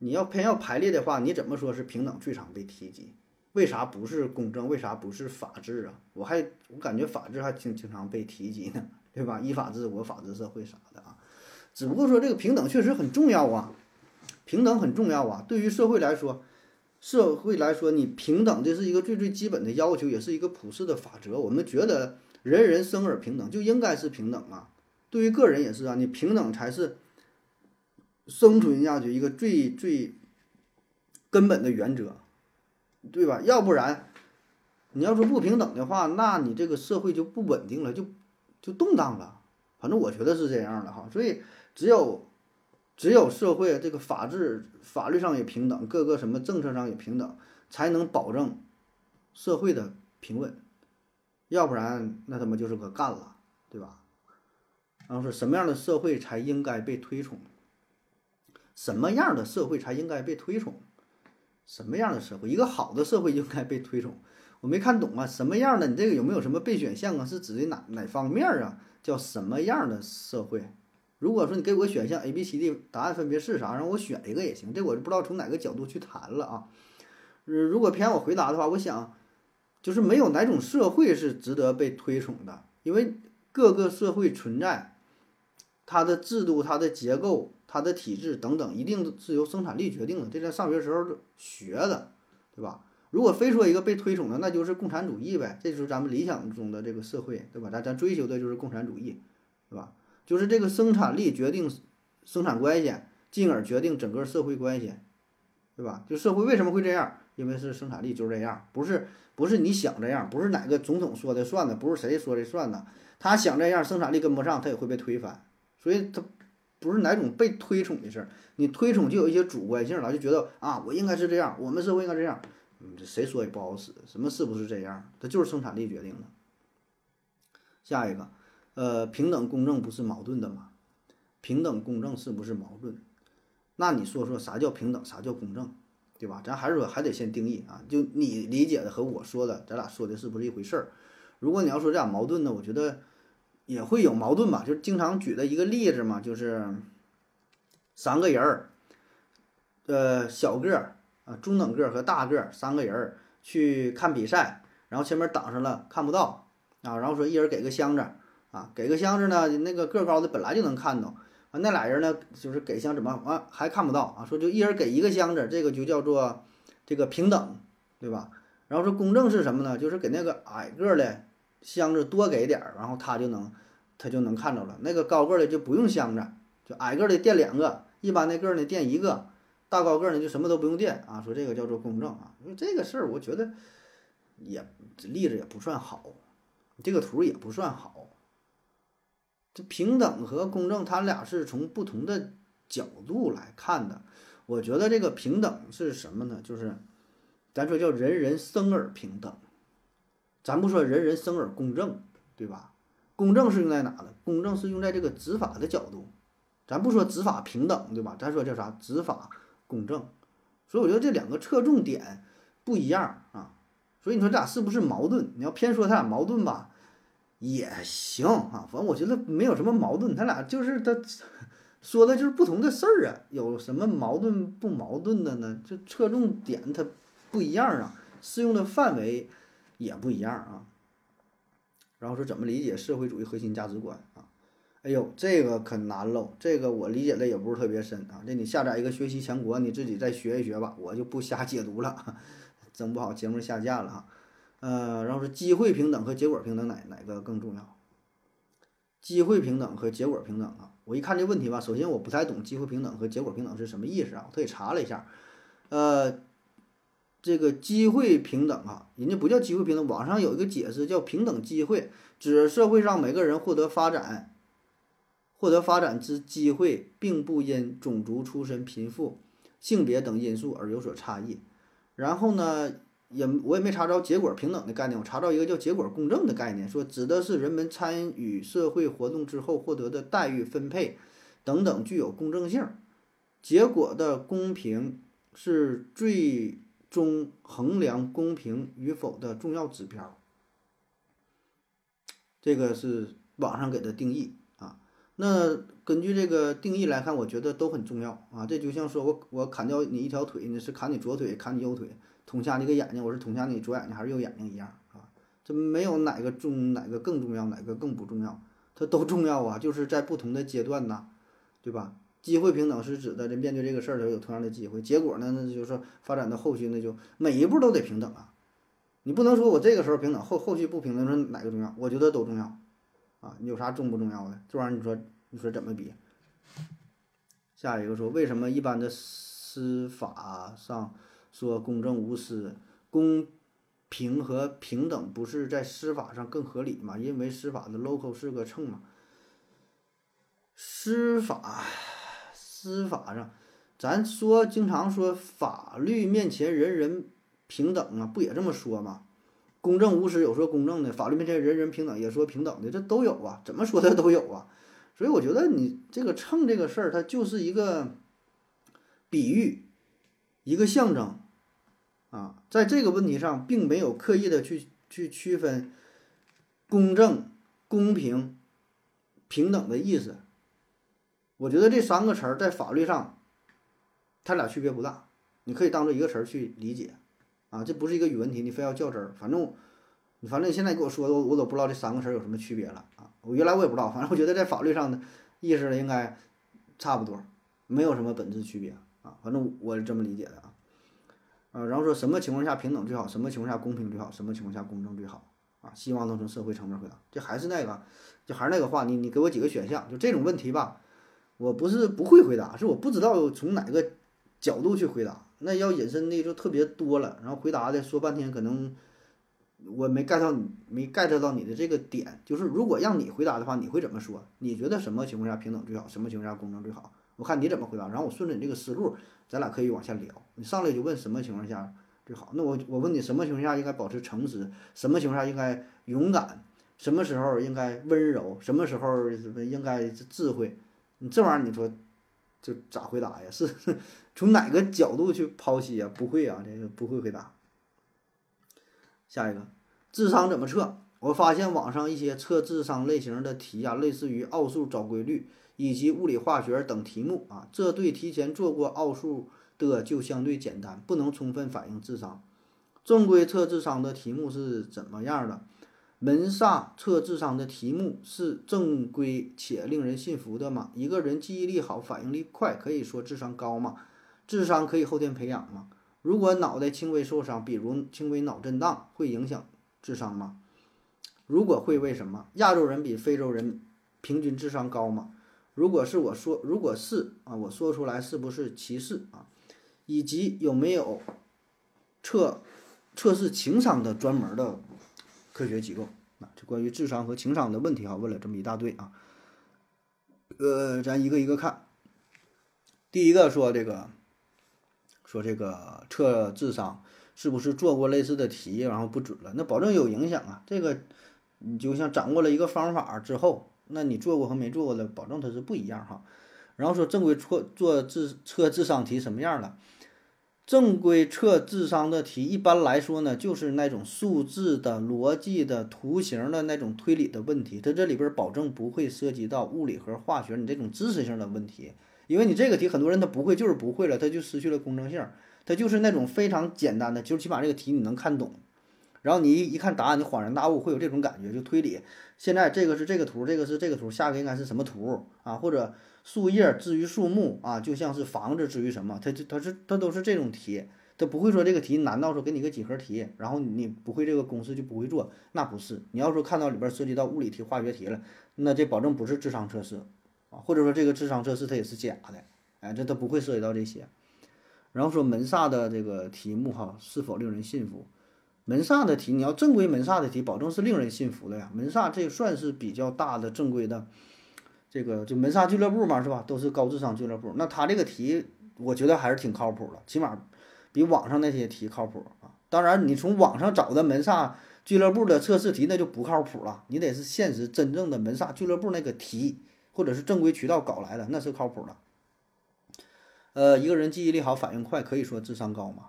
你要偏要排列的话，你怎么说是平等最常被提及？为啥不是公正？为啥不是法治啊？我还我感觉法治还经经常被提及呢。对吧？依法治国，法治社会啥的啊？只不过说这个平等确实很重要啊，平等很重要啊。对于社会来说，社会来说，你平等这是一个最最基本的要求，也是一个普世的法则。我们觉得人人生而平等，就应该是平等啊。对于个人也是啊，你平等才是生存下去一个最最根本的原则，对吧？要不然，你要说不平等的话，那你这个社会就不稳定了，就。就动荡了，反正我觉得是这样的哈，所以只有只有社会这个法治法律上也平等，各个什么政策上也平等，才能保证社会的平稳，要不然那他妈就是个干了，对吧？然后说什么样的社会才应该被推崇？什么样的社会才应该被推崇？什么样的社会？一个好的社会应该被推崇。我没看懂啊，什么样的？你这个有没有什么备选项啊？是指的哪哪方面啊？叫什么样的社会？如果说你给我选项 A、B、C、D，答案分别是啥？让我选一个也行。这我就不知道从哪个角度去谈了啊。如果偏我回答的话，我想就是没有哪种社会是值得被推崇的，因为各个社会存在它的制度、它的结构、它的体制等等，一定是由生产力决定的。这在上学时候学的，对吧？如果非说一个被推崇的，那就是共产主义呗，这就是咱们理想中的这个社会，对吧？咱咱追求的就是共产主义，对吧？就是这个生产力决定生产关系，进而决定整个社会关系，对吧？就社会为什么会这样？因为是生产力就是这样，不是不是你想这样，不是哪个总统说的算的，不是谁说的算的，他想这样，生产力跟不上，他也会被推翻，所以他不是哪种被推崇的事儿，你推崇就有一些主观性了，就觉得啊，我应该是这样，我们社会应该这样。嗯，谁说也不好使，什么是不是这样？它就是生产力决定的。下一个，呃，平等公正不是矛盾的吗？平等公正是不是矛盾？那你说说啥叫平等，啥叫公正，对吧？咱还是说还得先定义啊。就你理解的和我说的，咱俩说的是不是一回事儿？如果你要说这俩矛盾呢，我觉得也会有矛盾吧。就是经常举的一个例子嘛，就是三个人儿，呃，小个儿。啊，中等个儿和大个儿三个人儿去看比赛，然后前面挡上了看不到啊，然后说一人给个箱子啊，给个箱子呢，那个个高的本来就能看到啊，那俩人呢就是给箱怎么完还看不到啊？说就一人给一个箱子，这个就叫做这个平等，对吧？然后说公正是什么呢？就是给那个矮个的箱子多给点儿，然后他就能他就能看着了，那个高个的就不用箱子，就矮个的垫两个，一般那个呢垫一个。大高个呢，就什么都不用垫啊，说这个叫做公正啊，因为这个事儿，我觉得也例子也不算好，这个图也不算好。这平等和公正，它俩是从不同的角度来看的。我觉得这个平等是什么呢？就是咱说叫人人生而平等，咱不说人人生而公正，对吧？公正是用在哪呢？公正是用在这个执法的角度，咱不说执法平等，对吧？咱说叫啥？执法公正。所以我觉得这两个侧重点不一样啊。所以你说这俩是不是矛盾？你要偏说他俩矛盾吧，也行啊。反正我觉得没有什么矛盾，他俩就是他说的就是不同的事儿啊。有什么矛盾不矛盾的呢？这侧重点它不一样啊，适用的范围也不一样啊。然后说怎么理解社会主义核心价值观啊？哎呦，这个可难喽，这个我理解的也不是特别深啊。这你下载一个学习强国，你自己再学一学吧，我就不瞎解读了。整不好节目下架了哈，呃，然后是机会平等和结果平等哪哪个更重要？机会平等和结果平等啊，我一看这问题吧，首先我不太懂机会平等和结果平等是什么意思啊，我特意查了一下，呃，这个机会平等啊，人家不叫机会平等，网上有一个解释叫平等机会，指社会上每个人获得发展，获得发展之机会，并不因种族、出身、贫富、性别等因素而有所差异。然后呢，也我也没查着结果平等的概念，我查到一个叫结果公正的概念，说指的是人们参与社会活动之后获得的待遇分配等等具有公正性，结果的公平是最中衡量公平与否的重要指标。这个是网上给的定义啊。那根据这个定义来看，我觉得都很重要啊。这就像说我我砍掉你一条腿，你是砍你左腿，砍你右腿，捅瞎你个眼睛，我是捅瞎你左眼睛还是右眼睛一样啊？这没有哪个重，哪个更重要，哪个更不重要，它都重要啊。就是在不同的阶段呐，对吧？机会平等是指的，这面对这个事儿的时候有同样的机会。结果呢，那就是说发展到后续，那就每一步都得平等啊。你不能说我这个时候平等，后后续不平等，说哪个重要？我觉得都重要。啊，你有啥重不重要的？这玩意儿你说，你说怎么比？下一个说，为什么一般的司法上说公正无私、公平和平等不是在司法上更合理吗？因为司法的 logo 是个秤嘛。司法，司法上，咱说经常说法律面前人人平等啊，不也这么说吗？公正无私有说公正的，法律面前人人平等也说平等的，这都有啊，怎么说的都有啊。所以我觉得你这个秤这个事儿，它就是一个比喻，一个象征啊，在这个问题上并没有刻意的去去区分公正、公平、平等的意思。我觉得这三个词儿在法律上，它俩区别不大，你可以当做一个词儿去理解。啊，这不是一个语文题，你非要较真儿。反正，你反正你现在给我说的，我我都不知道这三个词儿有什么区别了啊！我原来我也不知道，反正我觉得在法律上的意思应该差不多，没有什么本质区别啊。反正我是这么理解的啊。啊，然后说什么情况下平等最好，什么情况下公平最好，什么情况下公正最好啊？希望能从社会层面回答。这还是那个，就还是那个话，你你给我几个选项，就这种问题吧，我不是不会回答，是我不知道从哪个角度去回答。那要引申的就特别多了，然后回答的说半天，可能我没 get 到你，没 get 到你的这个点。就是如果让你回答的话，你会怎么说？你觉得什么情况下平等最好？什么情况下公正最好？我看你怎么回答，然后我顺着你这个思路，咱俩可以往下聊。你上来就问什么情况下最好？那我我问你什么情况下应该保持诚实？什么情况下应该勇敢？什么时候应该温柔？什么时候应该智慧？你这玩意儿你说？就咋回答呀？是 从哪个角度去剖析呀？不会啊，这个不会回答。下一个，智商怎么测？我发现网上一些测智商类型的题啊，类似于奥数找规律以及物理化学等题目啊，这对提前做过奥数的就相对简单，不能充分反映智商。正规测智商的题目是怎么样的？门萨测智商的题目是正规且令人信服的吗？一个人记忆力好、反应力快，可以说智商高吗？智商可以后天培养吗？如果脑袋轻微受伤，比如轻微脑震荡，会影响智商吗？如果会，为什么？亚洲人比非洲人平均智商高吗？如果是我说，如果是啊，我说出来是不是歧视啊？以及有没有测测试情商的专门的？科学机构，啊，就关于智商和情商的问题哈，问了这么一大堆啊。呃，咱一个一个看。第一个说这个，说这个测智商是不是做过类似的题，然后不准了？那保证有影响啊。这个你就像掌握了一个方法之后，那你做过和没做过的，保证它是不一样哈。然后说正规测做智测智商题什么样了？正规测智商的题，一般来说呢，就是那种数字的、逻辑的、图形的那种推理的问题。它这里边保证不会涉及到物理和化学你这种知识性的问题，因为你这个题很多人他不会，就是不会了，他就失去了公正性。它就是那种非常简单的，就是起码这个题你能看懂，然后你一一看答案，你恍然大悟，会有这种感觉，就推理。现在这个是这个图，这个是这个图，下个应该是什么图啊？或者。树叶至于树木啊，就像是房子至于什么，它就它是它都是这种题，它不会说这个题难到说给你个几何题，然后你不会这个公式就不会做，那不是。你要说看到里边涉及到物理题、化学题了，那这保证不是智商测试啊，或者说这个智商测试它也是假的，哎，这它不会涉及到这些。然后说门萨的这个题目哈是否令人信服？门萨的题，你要正规门萨的题，保证是令人信服的呀。门萨这算是比较大的正规的。这个就门萨俱乐部嘛，是吧？都是高智商俱乐部。那他这个题，我觉得还是挺靠谱的，起码比网上那些题靠谱啊。当然，你从网上找的门萨俱乐部的测试题，那就不靠谱了。你得是现实真正的门萨俱乐部那个题，或者是正规渠道搞来的，那是靠谱的。呃，一个人记忆力好、反应快，可以说智商高吗？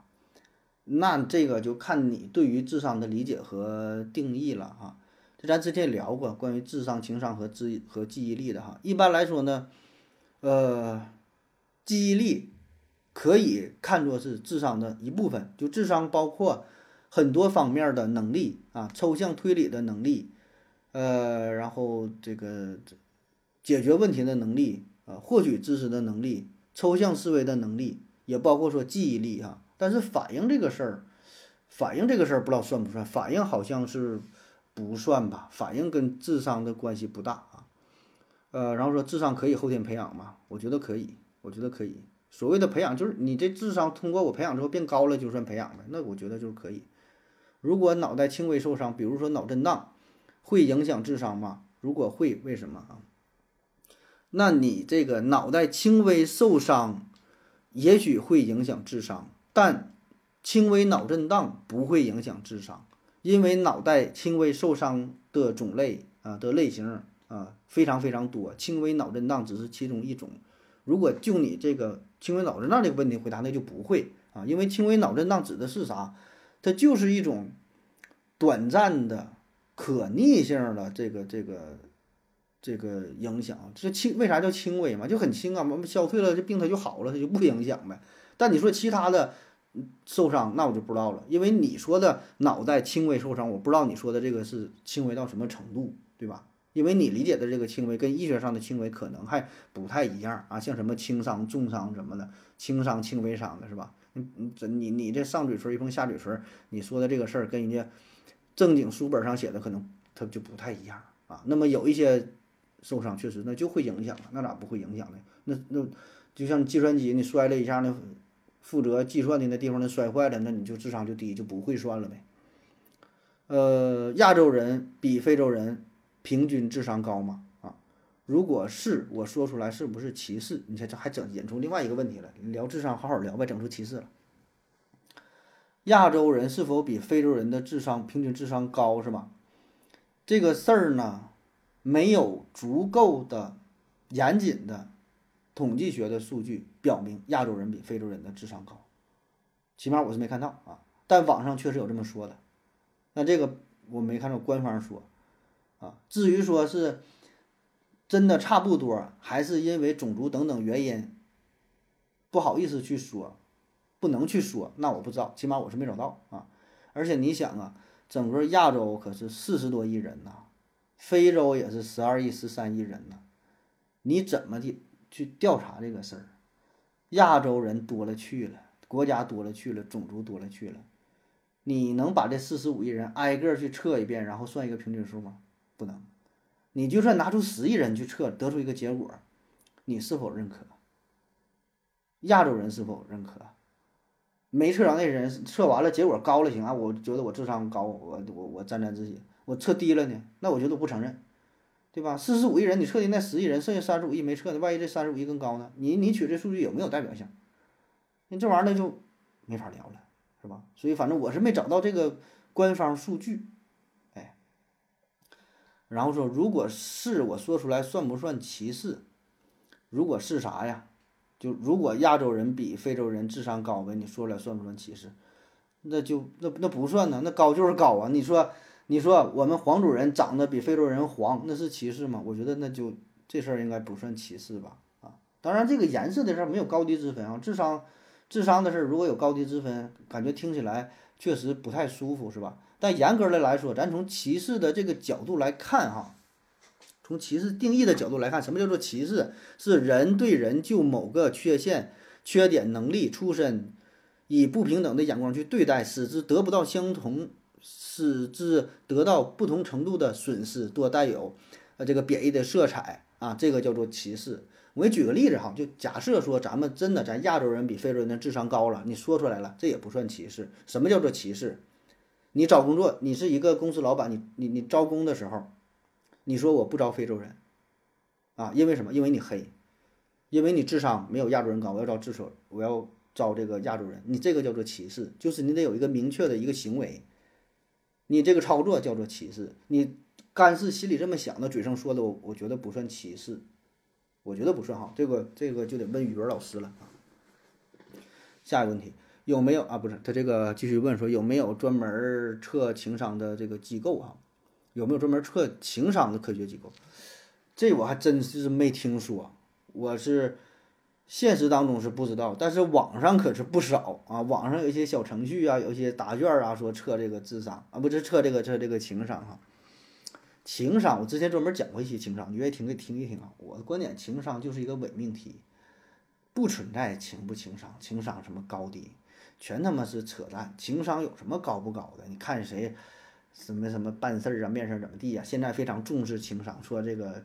那这个就看你对于智商的理解和定义了啊。咱之前聊过关于智商、情商和智和记忆力的哈。一般来说呢，呃，记忆力可以看作是智商的一部分。就智商包括很多方面的能力啊，抽象推理的能力，呃，然后这个解决问题的能力啊，获取知识的能力，抽象思维的能力，也包括说记忆力哈。但是反应这个事儿，反应这个事儿不知道算不算？反应好像是。不算吧，反应跟智商的关系不大啊。呃，然后说智商可以后天培养吗？我觉得可以，我觉得可以。所谓的培养，就是你这智商通过我培养之后变高了，就算培养呗。那我觉得就是可以。如果脑袋轻微受伤，比如说脑震荡，会影响智商吗？如果会，为什么啊？那你这个脑袋轻微受伤，也许会影响智商，但轻微脑震荡不会影响智商。因为脑袋轻微受伤的种类啊的类型啊非常非常多，轻微脑震荡只是其中一种。如果就你这个轻微脑震荡这个问题回答，那就不会啊，因为轻微脑震荡指的是啥？它就是一种短暂的可逆性的这个这个这个影响。这轻为啥叫轻微嘛？就很轻啊，消退了这病它就好了，它就不影响呗。但你说其他的。受伤那我就不知道了，因为你说的脑袋轻微受伤，我不知道你说的这个是轻微到什么程度，对吧？因为你理解的这个轻微跟医学上的轻微可能还不太一样啊，像什么轻伤、重伤什么的，轻伤、轻微伤的是吧？你你这你你这上嘴唇一碰下嘴唇，你说的这个事儿跟人家正经书本上写的可能它就不太一样啊。那么有一些受伤确实那就会影响，那咋不会影响呢？那那就像计算机你摔了一下那。负责计算的那地方，那摔坏了，那你就智商就低，就不会算了呗。呃，亚洲人比非洲人平均智商高吗？啊，如果是我说出来，是不是歧视？你这还整引出另外一个问题了。聊智商好好聊呗，整出歧视了。亚洲人是否比非洲人的智商平均智商高是吧？这个事儿呢，没有足够的严谨的。统计学的数据表明，亚洲人比非洲人的智商高，起码我是没看到啊。但网上确实有这么说的，那这个我没看到官方说啊。至于说是真的差不多，还是因为种族等等原因不好意思去说，不能去说，那我不知道，起码我是没找到啊。而且你想啊，整个亚洲可是四十多亿人呐，非洲也是十二亿、十三亿人呢，你怎么的？去调查这个事儿，亚洲人多了去了，国家多了去了，种族多了去了，你能把这四十五亿人挨个去测一遍，然后算一个平均数吗？不能。你就算拿出十亿人去测，得出一个结果，你是否认可？亚洲人是否认可？没测着那人测完了，结果高了行啊？我觉得我智商高，我我我沾沾自喜。我测低了呢，那我觉得不承认。对吧？四十五亿人，你测的那十亿人，剩下三十五亿没测的，万一这三十五亿更高呢？你你取这数据有没有代表性？那这玩意儿那就没法聊了，是吧？所以反正我是没找到这个官方数据，哎，然后说如果是我说出来算不算歧视？如果是啥呀？就如果亚洲人比非洲人智商高呗，你说出来算不算歧视？那就那那不算呢，那高就是高啊！你说你说我们黄种人长得比非洲人黄，那是歧视吗？我觉得那就这事儿应该不算歧视吧？啊，当然这个颜色的事儿没有高低之分啊，智商智商的事儿如果有高低之分，感觉听起来确实不太舒服，是吧？但严格的来说，咱从歧视的这个角度来看哈，从歧视定义的角度来看，什么叫做歧视？是人对人就某个缺陷、缺点、能力、出身。以不平等的眼光去对待，使之得不到相同，使之得到不同程度的损失，多带有呃这个贬义的色彩啊，这个叫做歧视。我给举个例子哈，就假设说咱们真的咱亚洲人比非洲人的智商高了，你说出来了，这也不算歧视。什么叫做歧视？你找工作，你是一个公司老板，你你你招工的时候，你说我不招非洲人，啊，因为什么？因为你黑，因为你智商没有亚洲人高，我要招智手，我要。招这个亚洲人，你这个叫做歧视，就是你得有一个明确的一个行为，你这个操作叫做歧视。你干是心里这么想的，嘴上说的，我我觉得不算歧视，我觉得不算哈。这个这个就得问语文老师了。下一个问题有没有啊？不是他这个继续问说有没有专门测情商的这个机构啊？有没有专门测情商的科学机构？这我还真是没听说，我是。现实当中是不知道，但是网上可是不少啊。网上有一些小程序啊，有一些答卷啊，说测这个智商啊，不是测这个测这个情商哈。情商我之前专门讲过一些情商，你愿意听可以听一听啊。我的观点，情商就是一个伪命题，不存在情不情商，情商什么高低，全他妈是扯淡。情商有什么高不高的？你看谁什么什么办事儿啊，面试怎么地呀？现在非常重视情商，说这个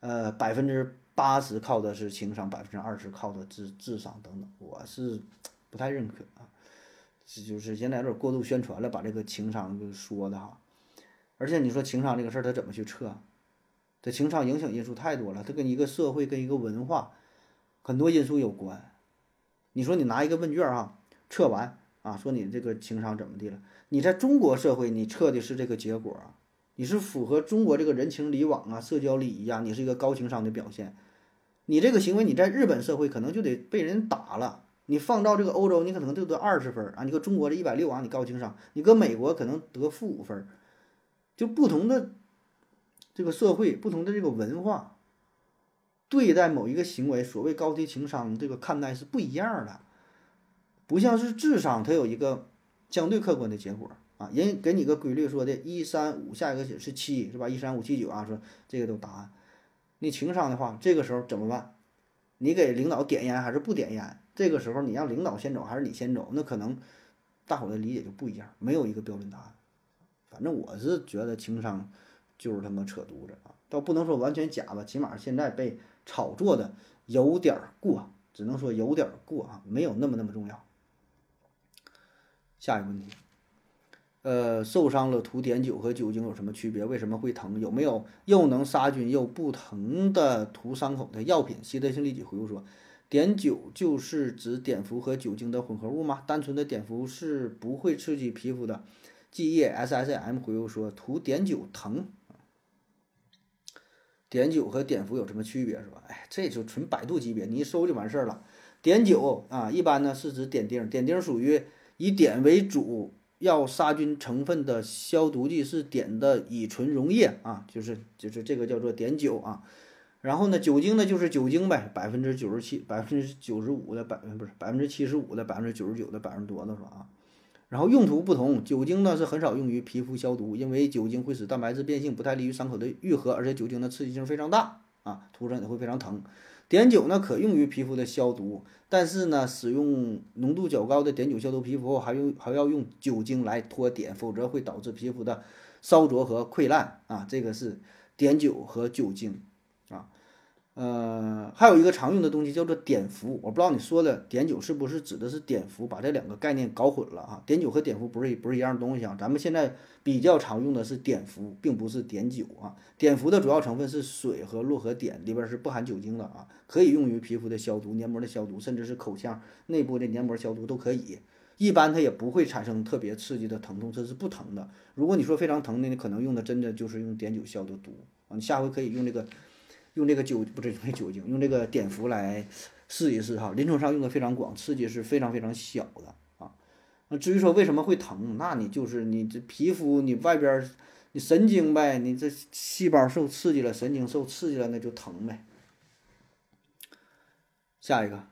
呃百分之。八十靠的是情商，百分之二十靠的智智商等等，我是不太认可啊。这就是现在有点过度宣传了，把这个情商给说的哈。而且你说情商这个事儿，他怎么去测？这情商影响因素太多了，它跟一个社会、跟一个文化很多因素有关。你说你拿一个问卷哈，测完啊，说你这个情商怎么地了？你在中国社会，你测的是这个结果，你是符合中国这个人情礼往啊、社交礼仪啊，你是一个高情商的表现。你这个行为，你在日本社会可能就得被人打了。你放到这个欧洲，你可能就得二十分啊。你搁中国这一百六啊，你高情商；你搁美国可能得负五分。就不同的这个社会，不同的这个文化，对待某一个行为，所谓高低情商，这个看待是不一样的。不像是智商，它有一个相对客观的结果啊。人给你个规律，说的一三五，下一个是七，是吧？一三五七九啊，说这个都答案。你情商的话，这个时候怎么办？你给领导点烟还是不点烟？这个时候你让领导先走还是你先走？那可能大伙的理解就不一样，没有一个标准答案。反正我是觉得情商就是他妈扯犊子啊，倒不能说完全假吧，起码现在被炒作的有点过，只能说有点过啊，没有那么那么重要。下一个问题。呃，受伤了涂碘酒和酒精有什么区别？为什么会疼？有没有又能杀菌又不疼的涂伤口的药品？习德性立即回复说，碘酒就是指碘伏和酒精的混合物吗？单纯的碘伏是不会刺激皮肤的。继业 S S M 回复说，涂碘酒疼。碘酒和碘伏有什么区别？是吧？哎，这就纯百度级别，你一搜就完事儿了。碘酒啊，一般呢是指碘酊，碘酊属于以碘为主。要杀菌成分的消毒剂是碘的乙醇溶液啊，就是就是这个叫做碘酒啊。然后呢，酒精呢就是酒精呗，百分之九十七、百分之九十五的百分不是百分之七十五的百分之九十九的百分之多的是吧啊？然后用途不同，酒精呢是很少用于皮肤消毒，因为酒精会使蛋白质变性，不太利于伤口的愈合，而且酒精的刺激性非常大啊，涂上也会非常疼。碘酒呢可用于皮肤的消毒，但是呢，使用浓度较高的碘酒消毒皮肤后，还用还要用酒精来脱碘，否则会导致皮肤的烧灼和溃烂啊。这个是碘酒和酒精。呃，还有一个常用的东西叫做碘伏，我不知道你说的碘酒是不是指的是碘伏，把这两个概念搞混了啊？碘酒和碘伏不是不是一样东西啊？咱们现在比较常用的是碘伏，并不是碘酒啊。碘伏的主要成分是水和络和碘，里边是不含酒精的啊，可以用于皮肤的消毒、黏膜的消毒，甚至是口腔内部的黏膜消毒都可以。一般它也不会产生特别刺激的疼痛，这是不疼的。如果你说非常疼的，你可能用的真的就是用碘酒消的毒啊。你下回可以用这个用这个酒不是用酒精，用这个碘伏来试一试哈。临床上用的非常广，刺激是非常非常小的啊。那至于说为什么会疼，那你就是你这皮肤你外边你神经呗，你这细胞受刺激了，神经受刺激了，那就疼呗。下一个，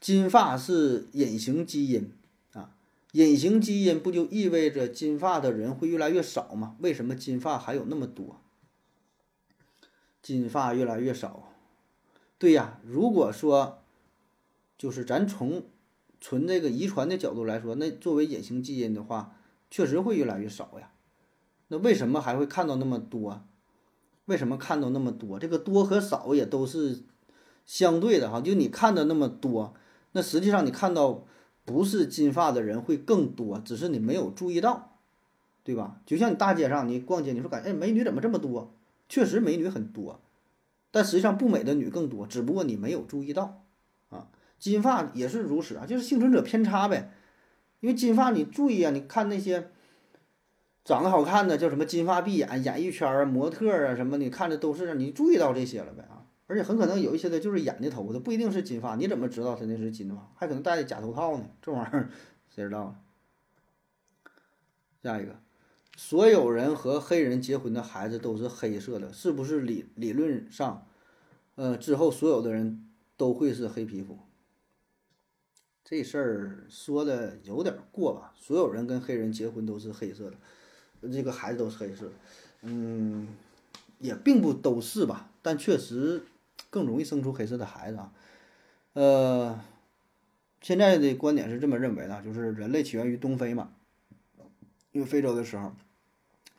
金发是隐形基因啊，隐形基因不就意味着金发的人会越来越少吗？为什么金发还有那么多？金发越来越少，对呀，如果说就是咱从纯这个遗传的角度来说，那作为隐形基因的话，确实会越来越少呀。那为什么还会看到那么多？为什么看到那么多？这个多和少也都是相对的哈。就你看的那么多，那实际上你看到不是金发的人会更多，只是你没有注意到，对吧？就像你大街上你逛街，你说感觉哎美女怎么这么多？确实美女很多，但实际上不美的女更多，只不过你没有注意到啊。金发也是如此啊，就是幸存者偏差呗。因为金发你注意啊，你看那些。长得好看的叫什么金发碧眼、演艺圈啊、模特啊什么，你看的都是你注意到这些了呗啊！而且很可能有一些的就是演的头的，不一定是金发，你怎么知道他那是金发？还可能戴的假头套呢，这玩意儿 谁知道？下一个，所有人和黑人结婚的孩子都是黑色的，是不是理理论上，呃，之后所有的人都会是黑皮肤？这事儿说的有点过吧？所有人跟黑人结婚都是黑色的。这个孩子都是黑色，嗯，也并不都是吧，但确实更容易生出黑色的孩子啊。呃，现在的观点是这么认为的，就是人类起源于东非嘛，因为非洲的时候，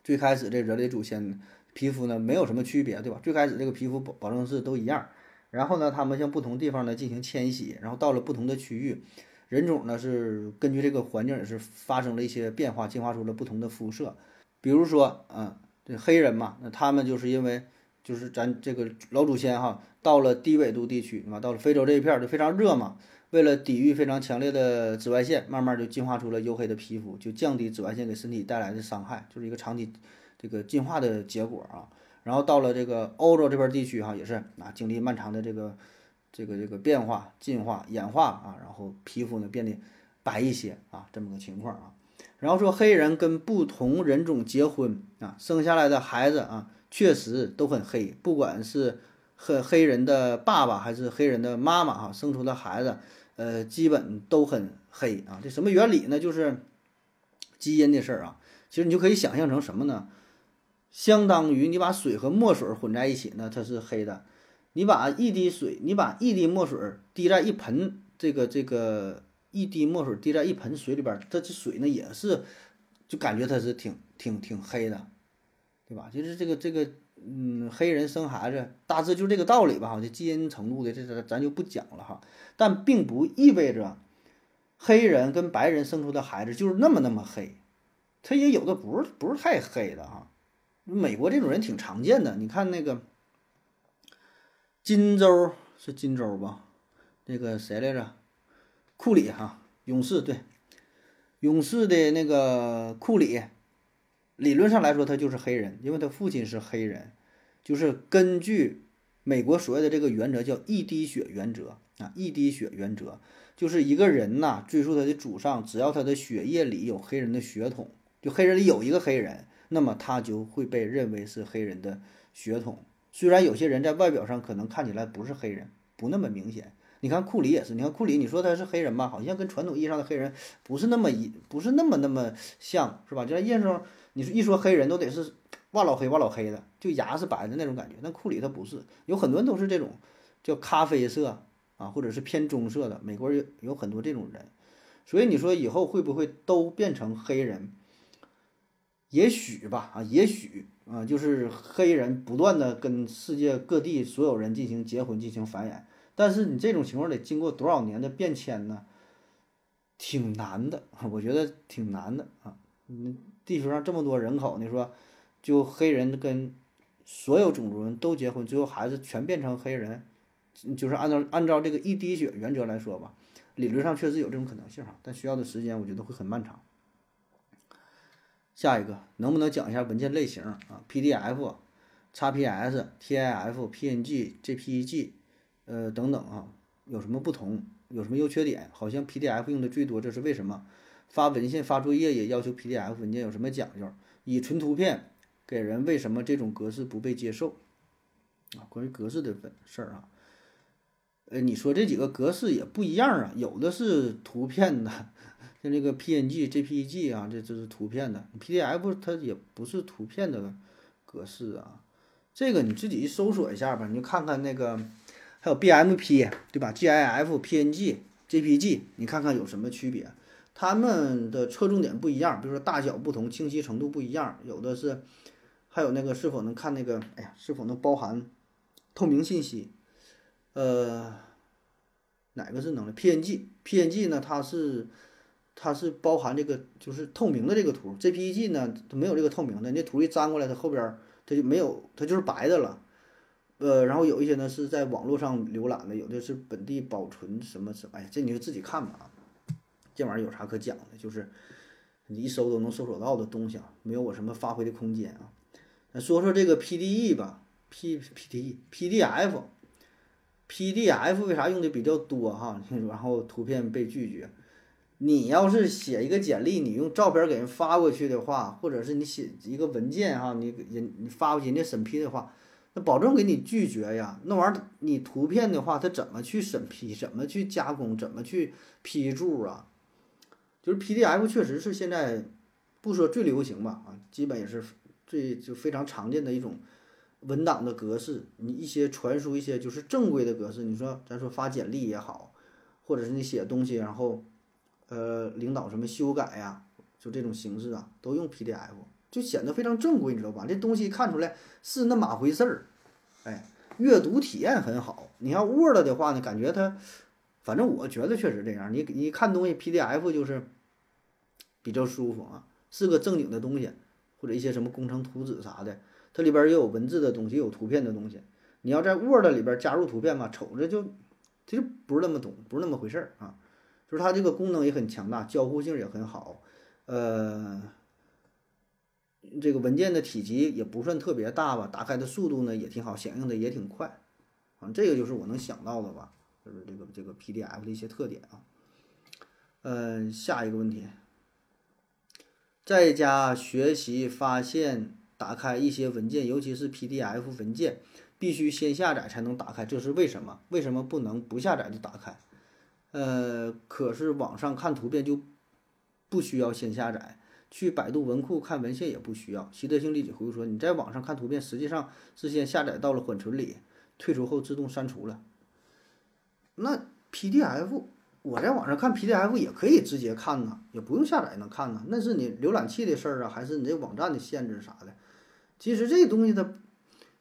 最开始这人类祖先皮肤呢没有什么区别，对吧？最开始这个皮肤保保证是都一样，然后呢，他们向不同地方呢进行迁徙，然后到了不同的区域，人种呢是根据这个环境也是发生了一些变化，进化出了不同的肤色。比如说，啊，这黑人嘛，那他们就是因为，就是咱这个老祖先哈，到了低纬度地区，对吧？到了非洲这一片儿就非常热嘛，为了抵御非常强烈的紫外线，慢慢就进化出了黝黑的皮肤，就降低紫外线给身体带来的伤害，就是一个长期这个进化的结果啊。然后到了这个欧洲这边地区哈，也是啊，经历漫长的这个这个这个变化、进化、演化啊，然后皮肤呢变得白一些啊，这么个情况啊。然后说黑人跟不同人种结婚啊，生下来的孩子啊，确实都很黑，不管是黑黑人的爸爸还是黑人的妈妈哈，生出的孩子，呃，基本都很黑啊。这什么原理呢？就是基因的事儿啊。其实你就可以想象成什么呢？相当于你把水和墨水混在一起呢，它是黑的。你把一滴水，你把一滴墨水滴在一盆这个这个。一滴墨水滴在一盆水里边，它这水呢也是，就感觉它是挺挺挺黑的，对吧？就是这个这个，嗯，黑人生孩子大致就这个道理吧。哈，这基因程度的，这咱咱就不讲了哈。但并不意味着黑人跟白人生出的孩子就是那么那么黑，他也有的不是不是太黑的哈。美国这种人挺常见的，你看那个金州是金州吧？那个谁来着？库里哈，勇士对，勇士的那个库里，理论上来说他就是黑人，因为他父亲是黑人，就是根据美国所谓的这个原则叫一滴血原则啊，一滴血原则就是一个人呐，追溯他的祖上，只要他的血液里有黑人的血统，就黑人里有一个黑人，那么他就会被认为是黑人的血统。虽然有些人在外表上可能看起来不是黑人，不那么明显。你看库里也是，你看库里，你说他是黑人吧？好像跟传统意义上的黑人不是那么一，不是那么那么像，是吧？就在验证，你说一说黑人都得是哇老黑哇老黑的，就牙是白的那种感觉。但库里他不是，有很多人都是这种叫咖啡色啊，或者是偏棕色的。美国人有很多这种人，所以你说以后会不会都变成黑人？也许吧，啊，也许啊，就是黑人不断的跟世界各地所有人进行结婚，进行繁衍。但是你这种情况得经过多少年的变迁呢？挺难的，我觉得挺难的啊！嗯地球上这么多人口，你说就黑人跟所有种族人都结婚，最后孩子全变成黑人，就是按照按照这个一滴血原则来说吧，理论上确实有这种可能性哈，但需要的时间我觉得会很漫长。下一个，能不能讲一下文件类型啊？PDF、XPS、TIF、PNG、JPEG，呃等等啊，有什么不同？有什么优缺点？好像 PDF 用的最多，这是为什么？发文献、发作业也要求 PDF 文件，有什么讲究？以纯图片给人，为什么这种格式不被接受？啊，关于格式的本事儿啊，呃，你说这几个格式也不一样啊，有的是图片的，像这个 PNG、JPEG 啊，这这是图片的，PDF 它也不是图片的格式啊。这个你自己搜索一下吧，你就看看那个还有 BMP 对吧？GIF、PNG、JPG，你看看有什么区别？它们的侧重点不一样，比如说大小不同、清晰程度不一样，有的是，还有那个是否能看那个，哎呀，是否能包含透明信息？呃，哪个是能力？PNG，PNG 呢？它是它是包含这个就是透明的这个图，JPEG 呢它没有这个透明的，那图一粘过来，它后边它就没有，它就是白的了。呃，然后有一些呢是在网络上浏览的，有的是本地保存什么什么，哎，这你就自己看吧啊。这玩意儿有啥可讲的？就是你一搜都能搜索到的东西啊，没有我什么发挥的空间啊。那说说这个 PDE 吧，P P D P D F P D F 为啥用的比较多哈？然后图片被拒绝。你要是写一个简历，你用照片给人发过去的话，或者是你写一个文件哈，你人你发过去人家审批的话，那保证给你拒绝呀。那玩意儿你图片的话，他怎么去审批？怎么去加工？怎么去批注啊？就是 PDF 确实是现在不说最流行吧，啊，基本也是最就非常常见的一种文档的格式。你一些传输一些就是正规的格式，你说咱说发简历也好，或者是你写东西，然后呃领导什么修改呀，就这种形式啊，都用 PDF，就显得非常正规，你知道吧？这东西看出来是那码回事儿，哎，阅读体验很好。你要 Word 的话呢，感觉它。反正我觉得确实这样，你你看东西 PDF 就是比较舒服啊，是个正经的东西，或者一些什么工程图纸啥的，它里边也有文字的东西，有图片的东西。你要在 Word 里边加入图片嘛，瞅着就其实不是那么懂，不是那么回事儿啊。就是它这个功能也很强大，交互性也很好，呃，这个文件的体积也不算特别大吧，打开的速度呢也挺好，响应的也挺快啊。这个就是我能想到的吧。就是这个这个 PDF 的一些特点啊，嗯，下一个问题，在家学习发现打开一些文件，尤其是 PDF 文件，必须先下载才能打开，这是为什么？为什么不能不下载就打开？呃，可是网上看图片就不需要先下载，去百度文库看文献也不需要。习德性立即回复说：“你在网上看图片，实际上是先下载到了缓存里，退出后自动删除了。”那 PDF，我在网上看 PDF 也可以直接看呐，也不用下载能看呐。那是你浏览器的事儿啊，还是你这网站的限制啥的？其实这东西它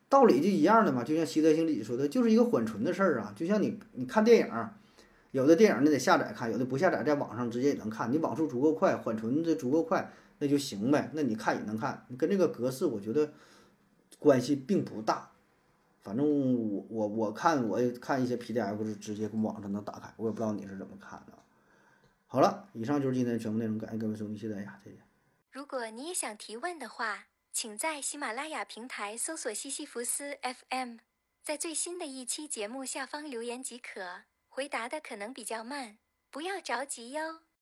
道理就一样的嘛，就像习德兴理说的，就是一个缓存的事儿啊。就像你你看电影，有的电影你得下载看，有的不下载，在网上直接也能看。你网速足够快，缓存的足够快，那就行呗。那你看也能看，跟这个格式我觉得关系并不大。反正我我我看我看一些 PDF 是直接从网上能打开，我也不知道你是怎么看的。好了，以上就是今天全部内容，感谢各位收听，谢谢大家，再见。如果你也想提问的话，请在喜马拉雅平台搜索西西弗斯 FM，在最新的一期节目下方留言即可。回答的可能比较慢，不要着急哟。